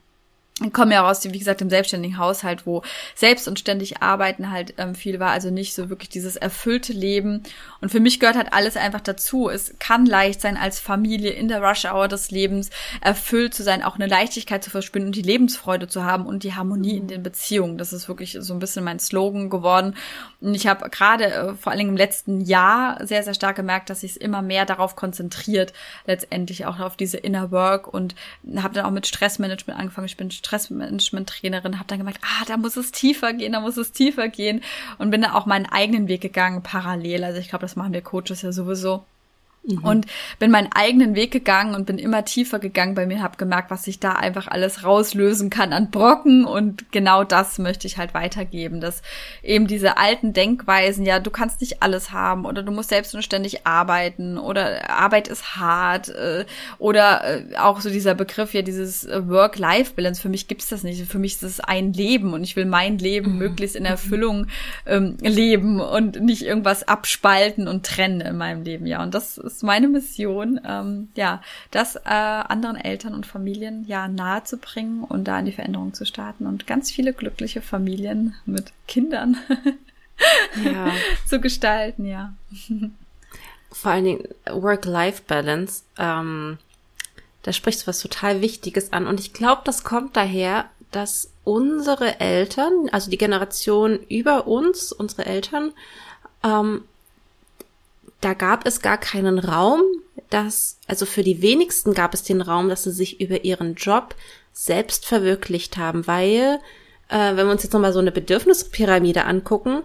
ich komme ja aus, wie gesagt, dem selbstständigen Haushalt, wo selbst und ständig arbeiten halt ähm, viel war, also nicht so wirklich dieses erfüllte Leben. Und für mich gehört halt alles einfach dazu. Es kann leicht sein, als Familie in der Rush Hour des Lebens erfüllt zu sein, auch eine Leichtigkeit zu verspüren und die Lebensfreude zu haben und die Harmonie in den Beziehungen. Das ist wirklich so ein bisschen mein Slogan geworden. Und ich habe gerade äh, vor allen Dingen im letzten Jahr sehr, sehr stark gemerkt, dass sich es immer mehr darauf konzentriert, letztendlich auch auf diese Inner Work und habe dann auch mit Stressmanagement angefangen. Ich bin Stressmanagement-Trainerin, habe dann gemerkt, ah, da muss es tiefer gehen, da muss es tiefer gehen und bin dann auch meinen eigenen Weg gegangen parallel. Also ich glaube, das machen wir Coaches ja sowieso. Mhm. Und bin meinen eigenen Weg gegangen und bin immer tiefer gegangen bei mir, habe gemerkt, was sich da einfach alles rauslösen kann an Brocken und genau das möchte ich halt weitergeben, dass eben diese alten Denkweisen, ja, du kannst nicht alles haben oder du musst selbst und ständig arbeiten oder Arbeit ist hart äh, oder äh, auch so dieser Begriff ja, dieses äh, Work-Life-Balance, für mich gibt's das nicht, für mich ist es ein Leben und ich will mein Leben mhm. möglichst in Erfüllung ähm, leben und nicht irgendwas abspalten und trennen in meinem Leben, ja, und das ist meine Mission, ähm, ja, das äh, anderen Eltern und Familien ja nahe zu bringen und da in die Veränderung zu starten und ganz viele glückliche Familien mit Kindern ja. (laughs) zu gestalten, ja. Vor allen Dingen Work-Life-Balance, ähm, da sprichst du was total Wichtiges an und ich glaube, das kommt daher, dass unsere Eltern, also die Generation über uns, unsere Eltern, ähm, da gab es gar keinen Raum, dass, also für die wenigsten gab es den Raum, dass sie sich über ihren Job selbst verwirklicht haben, weil, äh, wenn wir uns jetzt nochmal so eine Bedürfnispyramide angucken,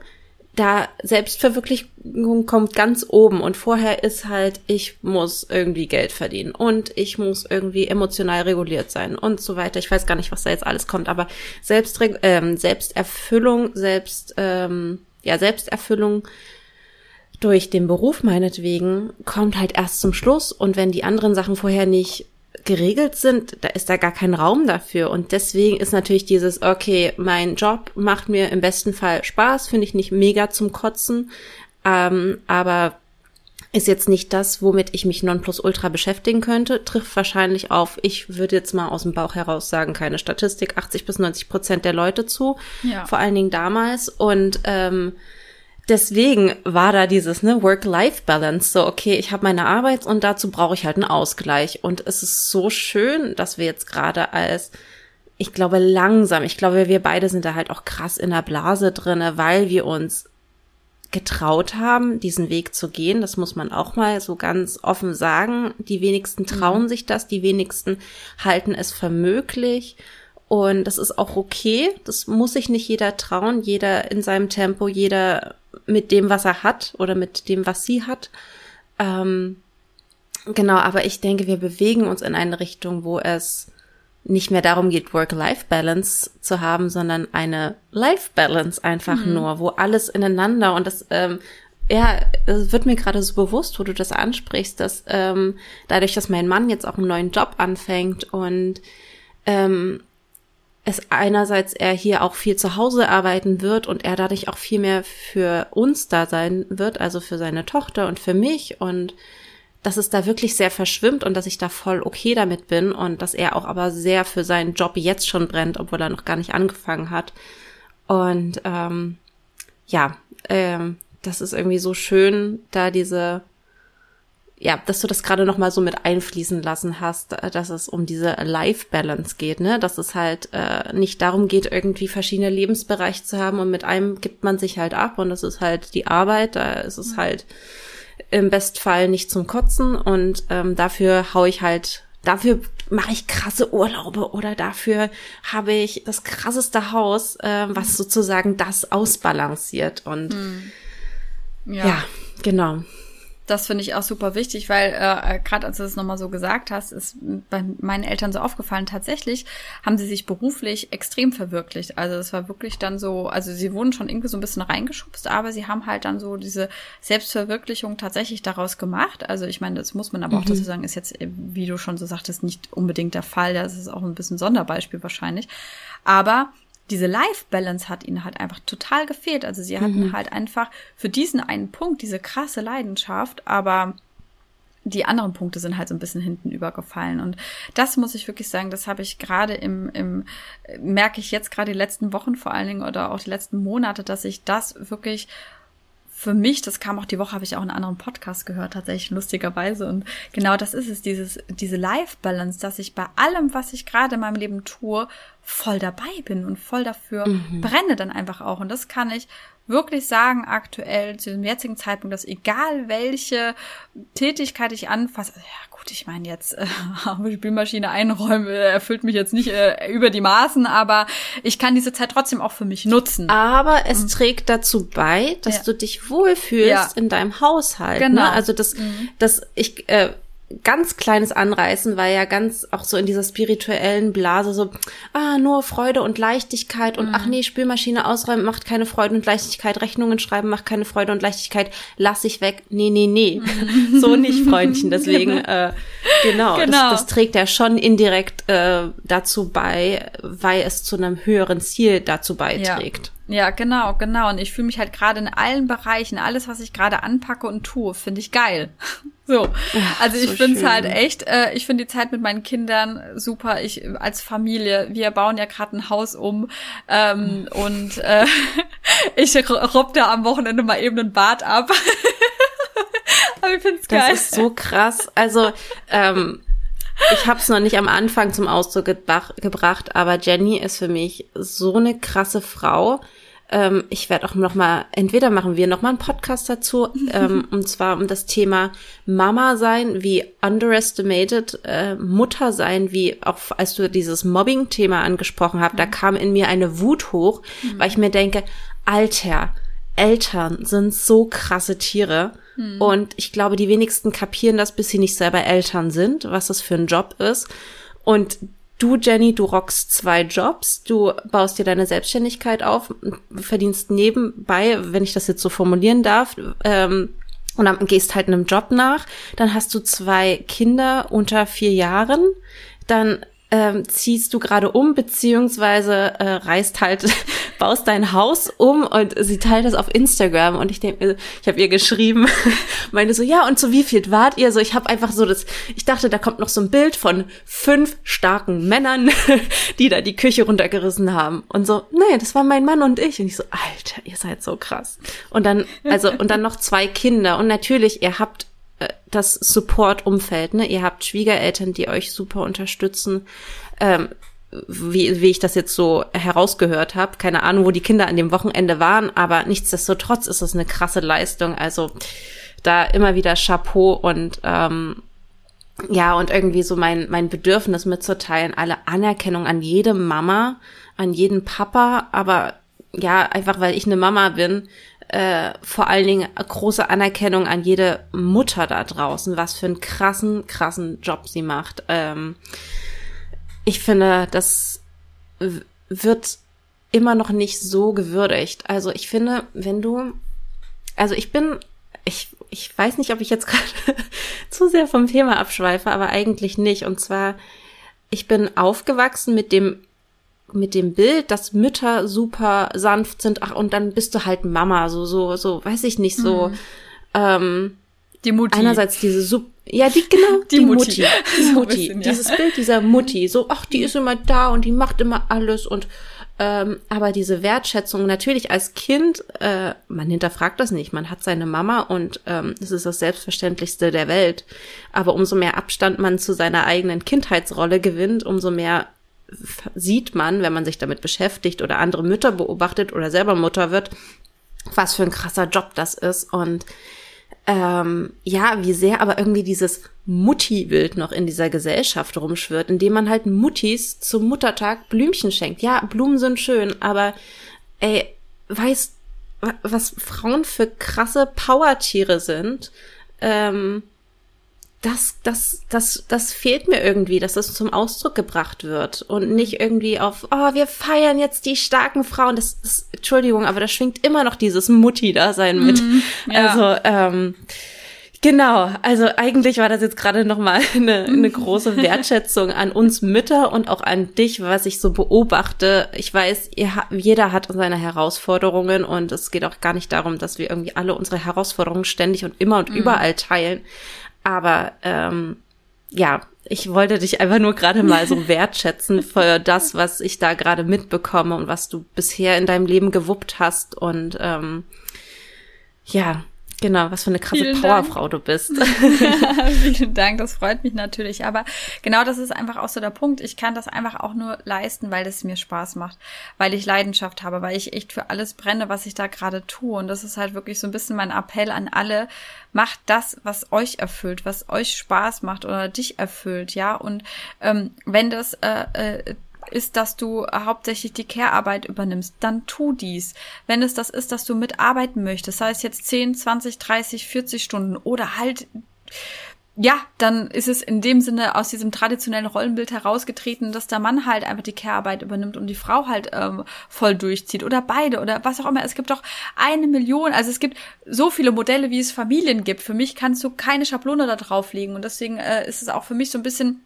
da Selbstverwirklichung kommt ganz oben und vorher ist halt, ich muss irgendwie Geld verdienen und ich muss irgendwie emotional reguliert sein und so weiter. Ich weiß gar nicht, was da jetzt alles kommt, aber Selbst, ähm, Selbsterfüllung, Selbst, ähm, ja, Selbsterfüllung durch den Beruf meinetwegen kommt halt erst zum Schluss und wenn die anderen Sachen vorher nicht geregelt sind, da ist da gar kein Raum dafür. Und deswegen ist natürlich dieses okay, mein Job macht mir im besten Fall Spaß, finde ich nicht mega zum Kotzen, ähm, aber ist jetzt nicht das, womit ich mich nonplusultra beschäftigen könnte, trifft wahrscheinlich auf, ich würde jetzt mal aus dem Bauch heraus sagen, keine Statistik, 80 bis 90 Prozent der Leute zu, ja. vor allen Dingen damals. Und ähm, deswegen war da dieses ne Work-Life-Balance so okay ich habe meine Arbeit und dazu brauche ich halt einen Ausgleich und es ist so schön dass wir jetzt gerade als ich glaube langsam ich glaube wir beide sind da halt auch krass in der Blase drinne weil wir uns getraut haben diesen Weg zu gehen das muss man auch mal so ganz offen sagen die wenigsten trauen mhm. sich das die wenigsten halten es für möglich und das ist auch okay. Das muss sich nicht jeder trauen. Jeder in seinem Tempo, jeder mit dem, was er hat oder mit dem, was sie hat. Ähm, genau, aber ich denke, wir bewegen uns in eine Richtung, wo es nicht mehr darum geht, Work-Life-Balance zu haben, sondern eine Life-Balance einfach mhm. nur, wo alles ineinander und das, ähm, ja, es wird mir gerade so bewusst, wo du das ansprichst, dass ähm, dadurch, dass mein Mann jetzt auch einen neuen Job anfängt und ähm, es einerseits er hier auch viel zu Hause arbeiten wird und er dadurch auch viel mehr für uns da sein wird, also für seine Tochter und für mich und dass es da wirklich sehr verschwimmt und dass ich da voll okay damit bin und dass er auch aber sehr für seinen Job jetzt schon brennt, obwohl er noch gar nicht angefangen hat. Und ähm, ja, ähm, das ist irgendwie so schön, da diese ja, dass du das gerade noch mal so mit einfließen lassen hast, äh, dass es um diese Life Balance geht, ne, dass es halt äh, nicht darum geht, irgendwie verschiedene Lebensbereiche zu haben und mit einem gibt man sich halt ab und das ist halt die Arbeit, da ist es mhm. halt im Bestfall nicht zum Kotzen und ähm, dafür hau ich halt, dafür mache ich krasse Urlaube oder dafür habe ich das krasseste Haus, äh, was sozusagen das ausbalanciert und mhm. ja. ja, genau. Das finde ich auch super wichtig, weil äh, gerade als du das nochmal so gesagt hast, ist bei meinen Eltern so aufgefallen, tatsächlich haben sie sich beruflich extrem verwirklicht. Also es war wirklich dann so, also sie wurden schon irgendwie so ein bisschen reingeschubst, aber sie haben halt dann so diese Selbstverwirklichung tatsächlich daraus gemacht. Also ich meine, das muss man aber mhm. auch dazu sagen, ist jetzt, wie du schon so sagtest, nicht unbedingt der Fall. Das ist auch ein bisschen Sonderbeispiel wahrscheinlich. Aber diese Life-Balance hat ihnen halt einfach total gefehlt. Also sie hatten mhm. halt einfach für diesen einen Punkt diese krasse Leidenschaft, aber die anderen Punkte sind halt so ein bisschen hinten übergefallen. Und das muss ich wirklich sagen, das habe ich gerade im, im, merke ich jetzt gerade die letzten Wochen vor allen Dingen oder auch die letzten Monate, dass ich das wirklich für mich, das kam auch die Woche, habe ich auch einen anderen Podcast gehört, tatsächlich lustigerweise. Und genau das ist es, dieses, diese Life-Balance, dass ich bei allem, was ich gerade in meinem Leben tue, voll dabei bin und voll dafür mhm. brenne dann einfach auch. Und das kann ich wirklich sagen, aktuell zu dem jetzigen Zeitpunkt, dass egal welche Tätigkeit ich anfasse, ja gut, ich meine jetzt äh, (laughs) Spülmaschine einräumen äh, erfüllt mich jetzt nicht äh, über die Maßen, aber ich kann diese Zeit trotzdem auch für mich nutzen. Aber es mhm. trägt dazu bei, dass ja. du dich wohlfühlst ja. in deinem Haushalt. Ne? Genau. Ne? Also das, mhm. das ich äh, ganz kleines Anreißen, weil ja ganz auch so in dieser spirituellen Blase so, ah, nur Freude und Leichtigkeit und mhm. ach nee, Spülmaschine ausräumen macht keine Freude und Leichtigkeit, Rechnungen schreiben macht keine Freude und Leichtigkeit, lass ich weg. Nee, nee, nee. Mhm. so nicht, Freundchen. (laughs) Deswegen, äh, genau, genau. Das, das trägt ja schon indirekt äh, dazu bei, weil es zu einem höheren Ziel dazu beiträgt. Ja. Ja, genau, genau. Und ich fühle mich halt gerade in allen Bereichen, alles, was ich gerade anpacke und tue, finde ich geil. (laughs) So. Also ich so finde es halt echt, äh, ich finde die Zeit mit meinen Kindern super. Ich als Familie, wir bauen ja gerade ein Haus um ähm, und äh, (laughs) ich robb da am Wochenende mal eben ein Bad ab. (laughs) Aber ich finde es geil. Das ist so krass. Also, ähm, ich habe es noch nicht am Anfang zum Ausdruck gebracht, aber Jenny ist für mich so eine krasse Frau. Ähm, ich werde auch noch mal, entweder machen wir noch mal einen Podcast dazu, ähm, (laughs) und zwar um das Thema Mama sein, wie underestimated, äh, Mutter sein, wie auch als du dieses Mobbing-Thema angesprochen hast, mhm. da kam in mir eine Wut hoch, mhm. weil ich mir denke, Alter, Eltern sind so krasse Tiere. Mhm. Und ich glaube, die wenigsten kapieren das, bis sie nicht selber Eltern sind, was das für ein Job ist. Und Du, Jenny, du rockst zwei Jobs, du baust dir deine Selbstständigkeit auf, verdienst nebenbei, wenn ich das jetzt so formulieren darf, ähm, und dann gehst halt einem Job nach, dann hast du zwei Kinder unter vier Jahren, dann ähm, ziehst du gerade um, beziehungsweise äh, reist halt, (laughs) baust dein Haus um und sie teilt das auf Instagram und ich denke, ich habe ihr geschrieben, (laughs) meine so, ja, und so wie viel wart ihr? So, ich habe einfach so das, ich dachte, da kommt noch so ein Bild von fünf starken Männern, (laughs) die da die Küche runtergerissen haben. Und so, nee, das war mein Mann und ich. Und ich so, Alter, ihr seid so krass. Und dann, also, und dann noch zwei Kinder. Und natürlich, ihr habt das Support-Umfeld. Ne? Ihr habt Schwiegereltern, die euch super unterstützen. Ähm, wie, wie ich das jetzt so herausgehört habe. Keine Ahnung, wo die Kinder an dem Wochenende waren, aber nichtsdestotrotz ist es eine krasse Leistung. Also da immer wieder Chapeau und ähm, ja, und irgendwie so mein, mein Bedürfnis mitzuteilen, alle Anerkennung an jede Mama, an jeden Papa, aber ja, einfach weil ich eine Mama bin, äh, vor allen Dingen große Anerkennung an jede Mutter da draußen, was für einen krassen, krassen Job sie macht. Ähm, ich finde, das wird immer noch nicht so gewürdigt. Also ich finde, wenn du, also ich bin, ich, ich weiß nicht, ob ich jetzt (laughs) gerade zu sehr vom Thema abschweife, aber eigentlich nicht. Und zwar, ich bin aufgewachsen mit dem mit dem Bild, dass Mütter super sanft sind, ach, und dann bist du halt Mama, so, so, so, weiß ich nicht, so, mhm. ähm, die Mutti. Einerseits diese Sub ja, die, genau, (laughs) die, die Mutti. Mutti. (laughs) Die Mutti. Bisschen, ja. Dieses Bild dieser Mutti, so, ach, die ist immer da und die macht immer alles und, ähm, aber diese Wertschätzung, natürlich als Kind, äh, man hinterfragt das nicht, man hat seine Mama und ähm, es ist das Selbstverständlichste der Welt. Aber umso mehr Abstand man zu seiner eigenen Kindheitsrolle gewinnt, umso mehr sieht man, wenn man sich damit beschäftigt oder andere Mütter beobachtet oder selber Mutter wird, was für ein krasser Job das ist und ähm, ja, wie sehr aber irgendwie dieses Mutti-Bild noch in dieser Gesellschaft rumschwirrt, indem man halt Muttis zum Muttertag Blümchen schenkt. Ja, Blumen sind schön, aber ey, weißt, was Frauen für krasse Powertiere sind? Ähm, das, das, das, das fehlt mir irgendwie, dass das zum Ausdruck gebracht wird und nicht irgendwie auf, oh, wir feiern jetzt die starken Frauen. Das, das Entschuldigung, aber da schwingt immer noch dieses Mutti-Dasein mit. Mm, ja. Also, ähm, Genau, also eigentlich war das jetzt gerade nochmal (laughs) eine, eine große (laughs) Wertschätzung an uns Mütter und auch an dich, was ich so beobachte. Ich weiß, ihr, jeder hat seine Herausforderungen und es geht auch gar nicht darum, dass wir irgendwie alle unsere Herausforderungen ständig und immer und mhm. überall teilen. Aber ähm, ja, ich wollte dich einfach nur gerade mal so (laughs) wertschätzen für das, was ich da gerade mitbekomme und was du bisher in deinem Leben gewuppt hast. Und ähm, ja, Genau, was für eine krasse Vielen Powerfrau du bist. (laughs) Vielen Dank, das freut mich natürlich. Aber genau das ist einfach auch so der Punkt. Ich kann das einfach auch nur leisten, weil es mir Spaß macht, weil ich Leidenschaft habe, weil ich echt für alles brenne, was ich da gerade tue. Und das ist halt wirklich so ein bisschen mein Appell an alle. Macht das, was euch erfüllt, was euch Spaß macht oder dich erfüllt, ja. Und ähm, wenn das äh, äh, ist, dass du hauptsächlich die Care-Arbeit übernimmst, dann tu dies. Wenn es das ist, dass du mitarbeiten möchtest, sei es jetzt 10, 20, 30, 40 Stunden oder halt ja, dann ist es in dem Sinne aus diesem traditionellen Rollenbild herausgetreten, dass der Mann halt einfach die Care-Arbeit übernimmt und die Frau halt ähm, voll durchzieht oder beide oder was auch immer. Es gibt doch eine Million, also es gibt so viele Modelle, wie es Familien gibt. Für mich kannst du keine Schablone da drauflegen und deswegen äh, ist es auch für mich so ein bisschen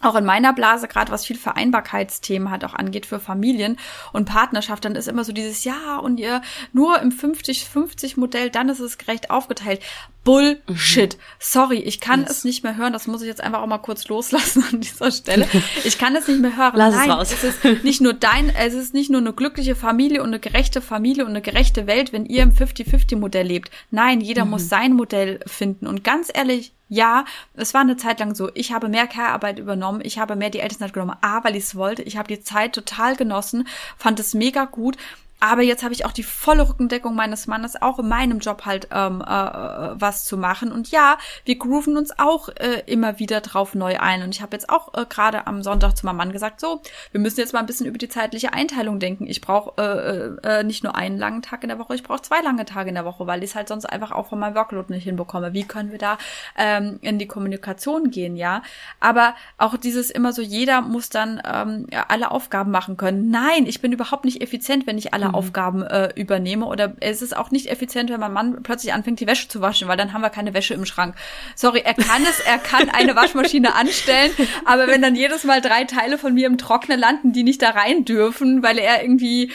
auch in meiner Blase, gerade was viel Vereinbarkeitsthemen hat auch angeht für Familien und Partnerschaft, dann ist immer so dieses Ja und ihr nur im 50-50-Modell, dann ist es gerecht aufgeteilt. Bullshit. Mhm. Sorry, ich kann yes. es nicht mehr hören. Das muss ich jetzt einfach auch mal kurz loslassen an dieser Stelle. Ich kann es nicht mehr hören. Lass Nein, es raus. Es ist nicht nur dein, es ist nicht nur eine glückliche Familie und eine gerechte Familie und eine gerechte Welt, wenn ihr im 50-50-Modell lebt. Nein, jeder mhm. muss sein Modell finden. Und ganz ehrlich, ja, es war eine Zeit lang so. Ich habe mehr Care-Arbeit übernommen. Ich habe mehr die Elternzeit genommen. A, weil ich es wollte. Ich habe die Zeit total genossen, fand es mega gut. Aber jetzt habe ich auch die volle Rückendeckung meines Mannes, auch in meinem Job halt ähm, äh, was zu machen. Und ja, wir grooven uns auch äh, immer wieder drauf neu ein. Und ich habe jetzt auch äh, gerade am Sonntag zu meinem Mann gesagt, so, wir müssen jetzt mal ein bisschen über die zeitliche Einteilung denken. Ich brauche äh, äh, nicht nur einen langen Tag in der Woche, ich brauche zwei lange Tage in der Woche, weil ich es halt sonst einfach auch von meinem Workload nicht hinbekomme. Wie können wir da ähm, in die Kommunikation gehen, ja? Aber auch dieses immer so, jeder muss dann ähm, alle Aufgaben machen können. Nein, ich bin überhaupt nicht effizient, wenn ich alle mhm. Aufgaben äh, übernehme. Oder es ist auch nicht effizient, wenn mein Mann plötzlich anfängt, die Wäsche zu waschen, weil dann haben wir keine Wäsche im Schrank. Sorry, er kann es, er kann eine (laughs) Waschmaschine anstellen, aber wenn dann jedes Mal drei Teile von mir im Trocknen landen, die nicht da rein dürfen, weil er irgendwie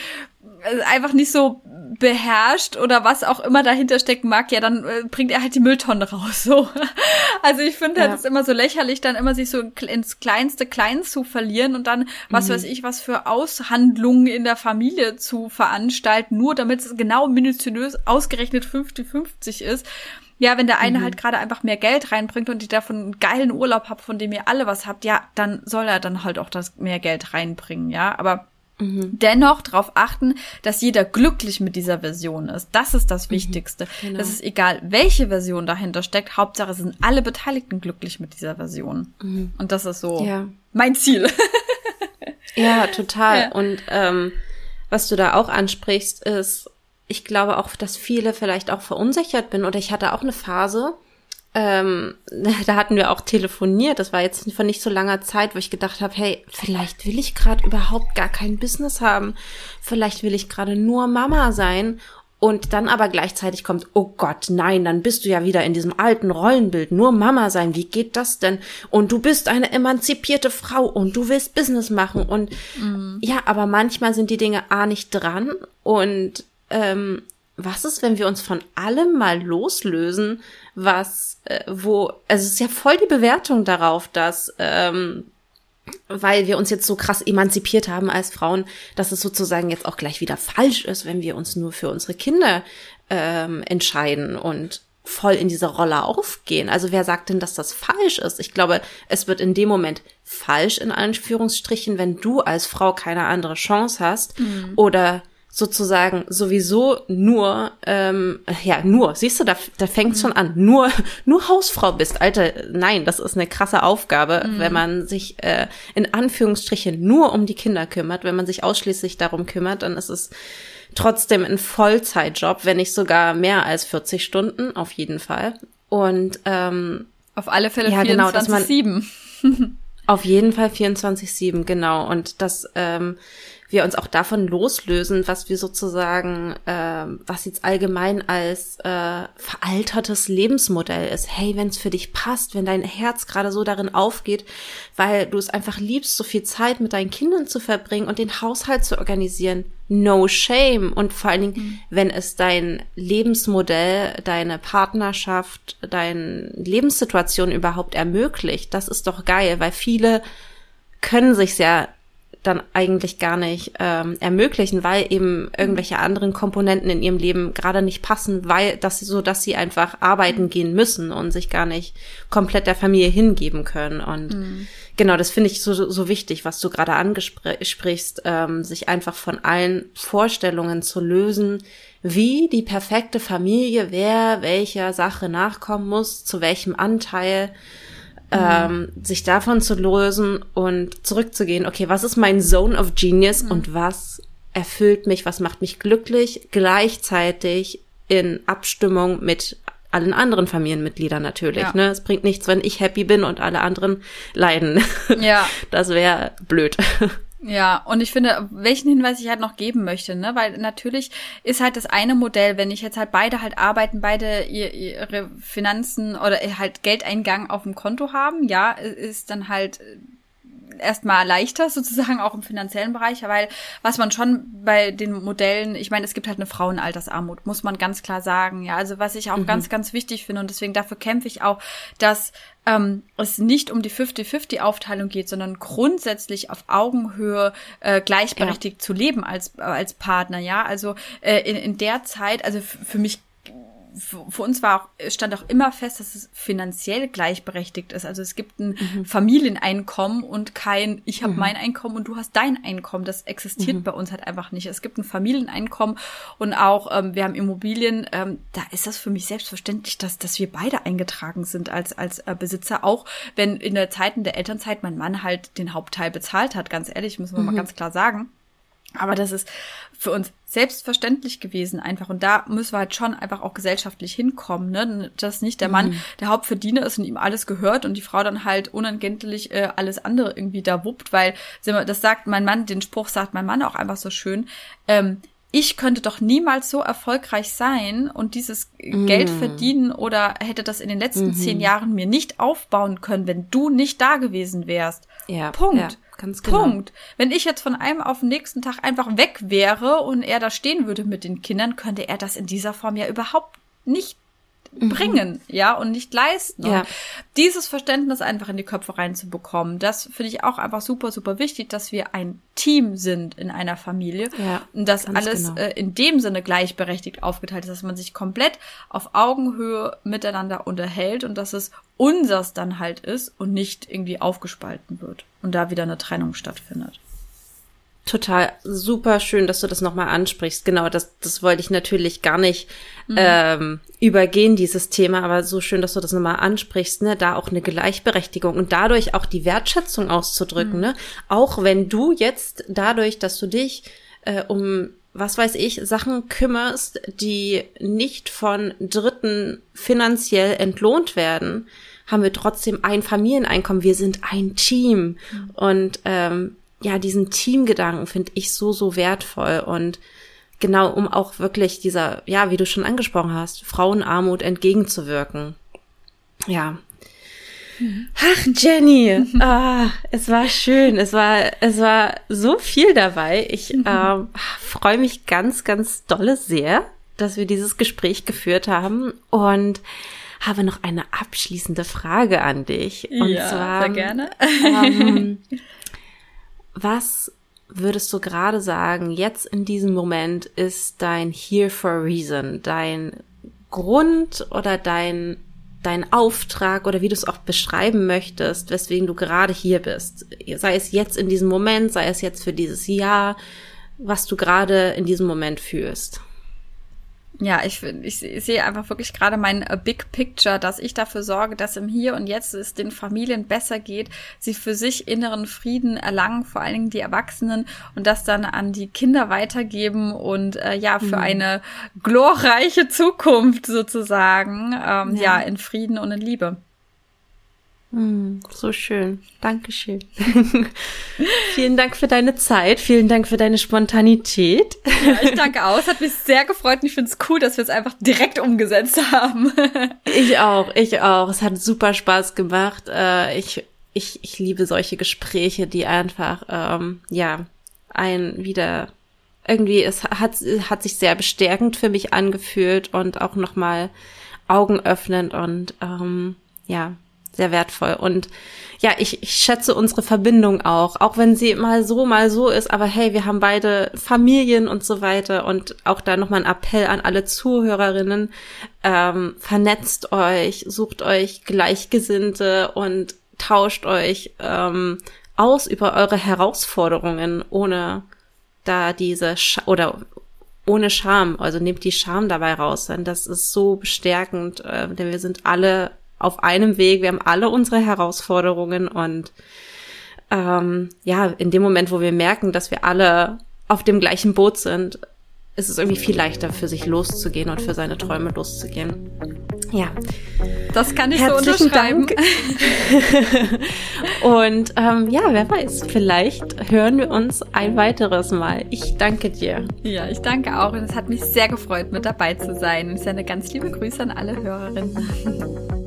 einfach nicht so beherrscht oder was auch immer dahinter stecken mag, ja, dann äh, bringt er halt die Mülltonne raus. So. (laughs) Also ich finde halt, es immer so lächerlich, dann immer sich so ins kleinste Klein zu verlieren und dann, was mhm. weiß ich, was für Aushandlungen in der Familie zu veranstalten, nur damit es genau minutiös ausgerechnet 50-50 ist. Ja, wenn der eine mhm. halt gerade einfach mehr Geld reinbringt und ich davon einen geilen Urlaub hab, von dem ihr alle was habt, ja, dann soll er dann halt auch das mehr Geld reinbringen, ja. Aber Mhm. Dennoch darauf achten, dass jeder glücklich mit dieser Version ist. Das ist das mhm. Wichtigste. Mhm, genau. Das ist egal, welche Version dahinter steckt. Hauptsache sind alle Beteiligten glücklich mit dieser Version. Mhm. Und das ist so ja. mein Ziel. ja, total. (laughs) Ja. Und ähm, was du da auch ansprichst, ist, ich glaube auch, dass viele vielleicht auch verunsichert bin. Oder ich hatte auch eine Phase, ähm, (laughs) da hatten wir auch telefoniert, das war jetzt von nicht so langer Zeit, wo ich gedacht habe, hey, vielleicht will ich gerade überhaupt gar kein Business haben, vielleicht will ich gerade nur Mama sein. Und dann aber gleichzeitig kommt, oh Gott, nein, dann bist du ja wieder in diesem alten Rollenbild, nur Mama sein, wie geht das denn? Und du bist eine emanzipierte Frau und du willst Business machen. Und mhm. ja, aber manchmal sind die Dinge A nicht dran. Und ähm, was ist, wenn wir uns von allem mal loslösen, was, äh, wo, also es ist ja voll die Bewertung darauf, dass, ähm, weil wir uns jetzt so krass emanzipiert haben als Frauen, dass es sozusagen jetzt auch gleich wieder falsch ist, wenn wir uns nur für unsere Kinder ähm, entscheiden und voll in diese Rolle aufgehen. Also wer sagt denn, dass das falsch ist? Ich glaube, es wird in dem Moment falsch in Anführungsstrichen, wenn du als Frau keine andere Chance hast mhm. oder sozusagen sowieso nur, ähm, ja, nur, siehst du, da, da fängt schon an, nur, (laughs) nur Hausfrau bist. Alter, nein, das ist eine krasse Aufgabe, mhm. wenn man sich äh, in Anführungsstrichen nur um die Kinder kümmert, wenn man sich ausschließlich darum kümmert, dann ist es trotzdem ein Vollzeitjob, wenn nicht sogar mehr als 40 Stunden, auf jeden Fall. Und ähm, auf alle Fälle ja, 24-7. Genau, (laughs) auf jeden Fall 24-7, genau. Und das ähm, wir uns auch davon loslösen, was wir sozusagen, äh, was jetzt allgemein als äh, veraltertes Lebensmodell ist. Hey, wenn es für dich passt, wenn dein Herz gerade so darin aufgeht, weil du es einfach liebst, so viel Zeit mit deinen Kindern zu verbringen und den Haushalt zu organisieren, no shame. Und vor allen Dingen, mhm. wenn es dein Lebensmodell, deine Partnerschaft, deine Lebenssituation überhaupt ermöglicht, das ist doch geil, weil viele können sich ja dann eigentlich gar nicht ähm, ermöglichen, weil eben irgendwelche anderen Komponenten in ihrem Leben gerade nicht passen, weil das so, dass sie einfach arbeiten gehen müssen und sich gar nicht komplett der Familie hingeben können. Und mhm. genau, das finde ich so, so wichtig, was du gerade angesprichst, ähm, sich einfach von allen Vorstellungen zu lösen, wie die perfekte Familie, wer welcher Sache nachkommen muss, zu welchem Anteil ähm, sich davon zu lösen und zurückzugehen, okay, was ist mein Zone of Genius mhm. und was erfüllt mich, was macht mich glücklich, gleichzeitig in Abstimmung mit allen anderen Familienmitgliedern natürlich. Ja. Ne? Es bringt nichts, wenn ich happy bin und alle anderen leiden. Ja. (laughs) Das wäre blöd. Ja, und ich finde, welchen Hinweis ich halt noch geben möchte, ne, weil natürlich ist halt das eine Modell, wenn ich jetzt halt beide halt arbeiten, beide ihre Finanzen oder halt Geldeingang auf dem Konto haben, ja, ist dann halt erstmal leichter, sozusagen auch im finanziellen Bereich, weil was man schon bei den Modellen, ich meine, es gibt halt eine Frauenaltersarmut, muss man ganz klar sagen. Ja, also was ich auch mhm. ganz, ganz wichtig finde und deswegen dafür kämpfe ich auch, dass ähm, es nicht um die 50-50-Aufteilung geht, sondern grundsätzlich auf Augenhöhe äh, gleichberechtigt ja. zu leben als, äh, als Partner, ja. Also äh, in, in der Zeit, also für mich für uns war auch, stand auch immer fest, dass es finanziell gleichberechtigt ist. Also es gibt ein mhm. Familieneinkommen und kein, ich habe mhm. mein Einkommen und du hast dein Einkommen. Das existiert mhm. bei uns halt einfach nicht. Es gibt ein Familieneinkommen und auch ähm, wir haben Immobilien. Ähm, da ist das für mich selbstverständlich, dass, dass wir beide eingetragen sind als, als äh, Besitzer. Auch wenn in der Zeiten der Elternzeit mein Mann halt den Hauptteil bezahlt hat. Ganz ehrlich, müssen wir mal mhm. ganz klar sagen. Aber das ist für uns selbstverständlich gewesen einfach. Und da müssen wir halt schon einfach auch gesellschaftlich hinkommen, ne? Dass nicht der Mann mhm. der Hauptverdiener ist und ihm alles gehört und die Frau dann halt unentgeltlich äh, alles andere irgendwie da wuppt, weil das sagt mein Mann, den Spruch sagt mein Mann auch einfach so schön, ähm, ich könnte doch niemals so erfolgreich sein und dieses mm. Geld verdienen oder hätte das in den letzten mm -hmm. zehn Jahren mir nicht aufbauen können, wenn du nicht da gewesen wärst. Ja, Punkt. Ja. Ganz genau. Punkt. Wenn ich jetzt von einem auf den nächsten Tag einfach weg wäre und er da stehen würde mit den Kindern, könnte er das in dieser Form ja überhaupt nicht mhm. bringen, ja, und nicht leisten. Ja. Und dieses Verständnis einfach in die Köpfe reinzubekommen, das finde ich auch einfach super, super wichtig, dass wir ein Team sind in einer Familie ja, und dass alles genau. äh, in dem Sinne gleichberechtigt aufgeteilt ist, dass man sich komplett auf Augenhöhe miteinander unterhält und dass es unsers dann halt ist und nicht irgendwie aufgespalten wird und da wieder eine Trennung stattfindet. Total super schön, dass du das nochmal ansprichst. Genau, das, das wollte ich natürlich gar nicht mhm. ähm, übergehen, dieses Thema, aber so schön, dass du das nochmal ansprichst, ne? Da auch eine Gleichberechtigung und dadurch auch die Wertschätzung auszudrücken, mhm. ne? Auch wenn du jetzt dadurch, dass du dich äh, um was weiß ich, Sachen kümmerst, die nicht von Dritten finanziell entlohnt werden, haben wir trotzdem ein Familieneinkommen. Wir sind ein Team. Mhm. Und ähm, ja, diesen Teamgedanken finde ich so, so wertvoll. Und genau, um auch wirklich dieser, ja, wie du schon angesprochen hast, Frauenarmut entgegenzuwirken. Ja. Ach, Jenny, (laughs) ah, es war schön. Es war, es war so viel dabei. Ich ähm, freue mich ganz, ganz dolle sehr, dass wir dieses Gespräch geführt haben. Und habe noch eine abschließende Frage an dich. Und ja, zwar, sehr gerne. Ähm, (laughs) was würdest du gerade sagen, jetzt in diesem Moment ist dein Here for a Reason, dein Grund oder dein, dein Auftrag oder wie du es auch beschreiben möchtest, weswegen du gerade hier bist? Sei es jetzt in diesem Moment, sei es jetzt für dieses Jahr, was du gerade in diesem Moment fühlst ja, ich, ich, ich sehe einfach wirklich gerade mein uh, Big Picture, dass ich dafür sorge, dass im Hier und Jetzt es den Familien besser geht, sie für sich inneren Frieden erlangen, vor allen Dingen die Erwachsenen und das dann an die Kinder weitergeben und äh, ja, für mhm. eine glorreiche Zukunft sozusagen, ähm, ja. ja, in Frieden und in Liebe. Mm, so schön. Dankeschön. (laughs) Vielen Dank für deine Zeit. Vielen Dank für deine Spontanität. Ja, ich danke auch. Es hat mich sehr gefreut und ich finde es cool, dass wir es einfach direkt umgesetzt haben. ich auch, ich auch. Es hat super Spaß gemacht. Äh, ich, ich, ich liebe solche Gespräche, die einfach, ähm, ja, ein wieder irgendwie, es hat, hat sich sehr bestärkend für mich angefühlt und auch nochmal Augen öffnend und ähm, ja, sehr wertvoll. Und ja, ich, ich schätze unsere Verbindung auch, auch wenn sie mal so, mal so ist, aber hey, wir haben beide Familien und so weiter und auch da nochmal ein Appell an alle Zuhörerinnen, ähm, vernetzt euch, sucht euch Gleichgesinnte und tauscht euch ähm, aus über eure Herausforderungen, ohne da diese Sch oder ohne Scham, also nehmt die Scham dabei raus, denn das ist so bestärkend, äh, denn wir sind alle auf einem Weg. Wir haben alle unsere Herausforderungen und ähm, ja, in dem Moment, wo wir merken, dass wir alle auf dem gleichen Boot sind, ist es irgendwie viel leichter für sich loszugehen und für seine Träume loszugehen. Ja. Das kann ich Herzlichen so unterschreiben. Dank. (laughs) und ähm, ja, wer weiß, vielleicht hören wir uns ein weiteres Mal. Ich danke dir. Ja, ich danke auch und es hat mich sehr gefreut, mit dabei zu sein. Und ich sende ganz liebe Grüße an alle Hörerinnen. (laughs)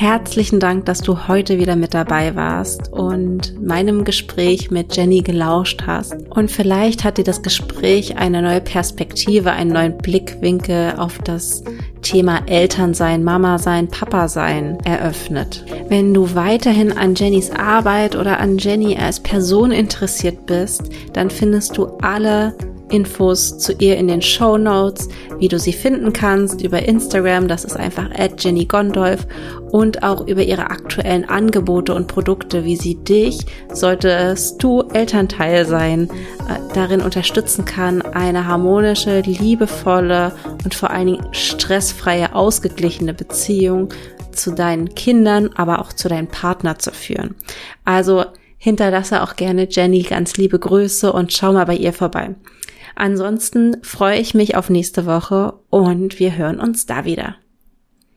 Herzlichen Dank, dass du heute wieder mit dabei warst und meinem Gespräch mit Jenny gelauscht hast. Und vielleicht hat dir das Gespräch eine neue Perspektive, einen neuen Blickwinkel auf das Thema Elternsein, Mama sein, Papa sein eröffnet. Wenn du weiterhin an Jennys Arbeit oder an Jenny als Person interessiert bist, dann findest du alle Infos zu ihr in den Show Notes, wie du sie finden kannst über Instagram, das ist einfach at Jenny Gondolf und auch über ihre aktuellen Angebote und Produkte, wie sie dich, solltest du Elternteil sein, äh, darin unterstützen kann, eine harmonische, liebevolle und vor allen Dingen stressfreie, ausgeglichene Beziehung zu deinen Kindern, aber auch zu deinem Partner zu führen. Also hinterlasse auch gerne Jenny ganz liebe Grüße und schau mal bei ihr vorbei. Ansonsten freue ich mich auf nächste Woche und wir hören uns da wieder.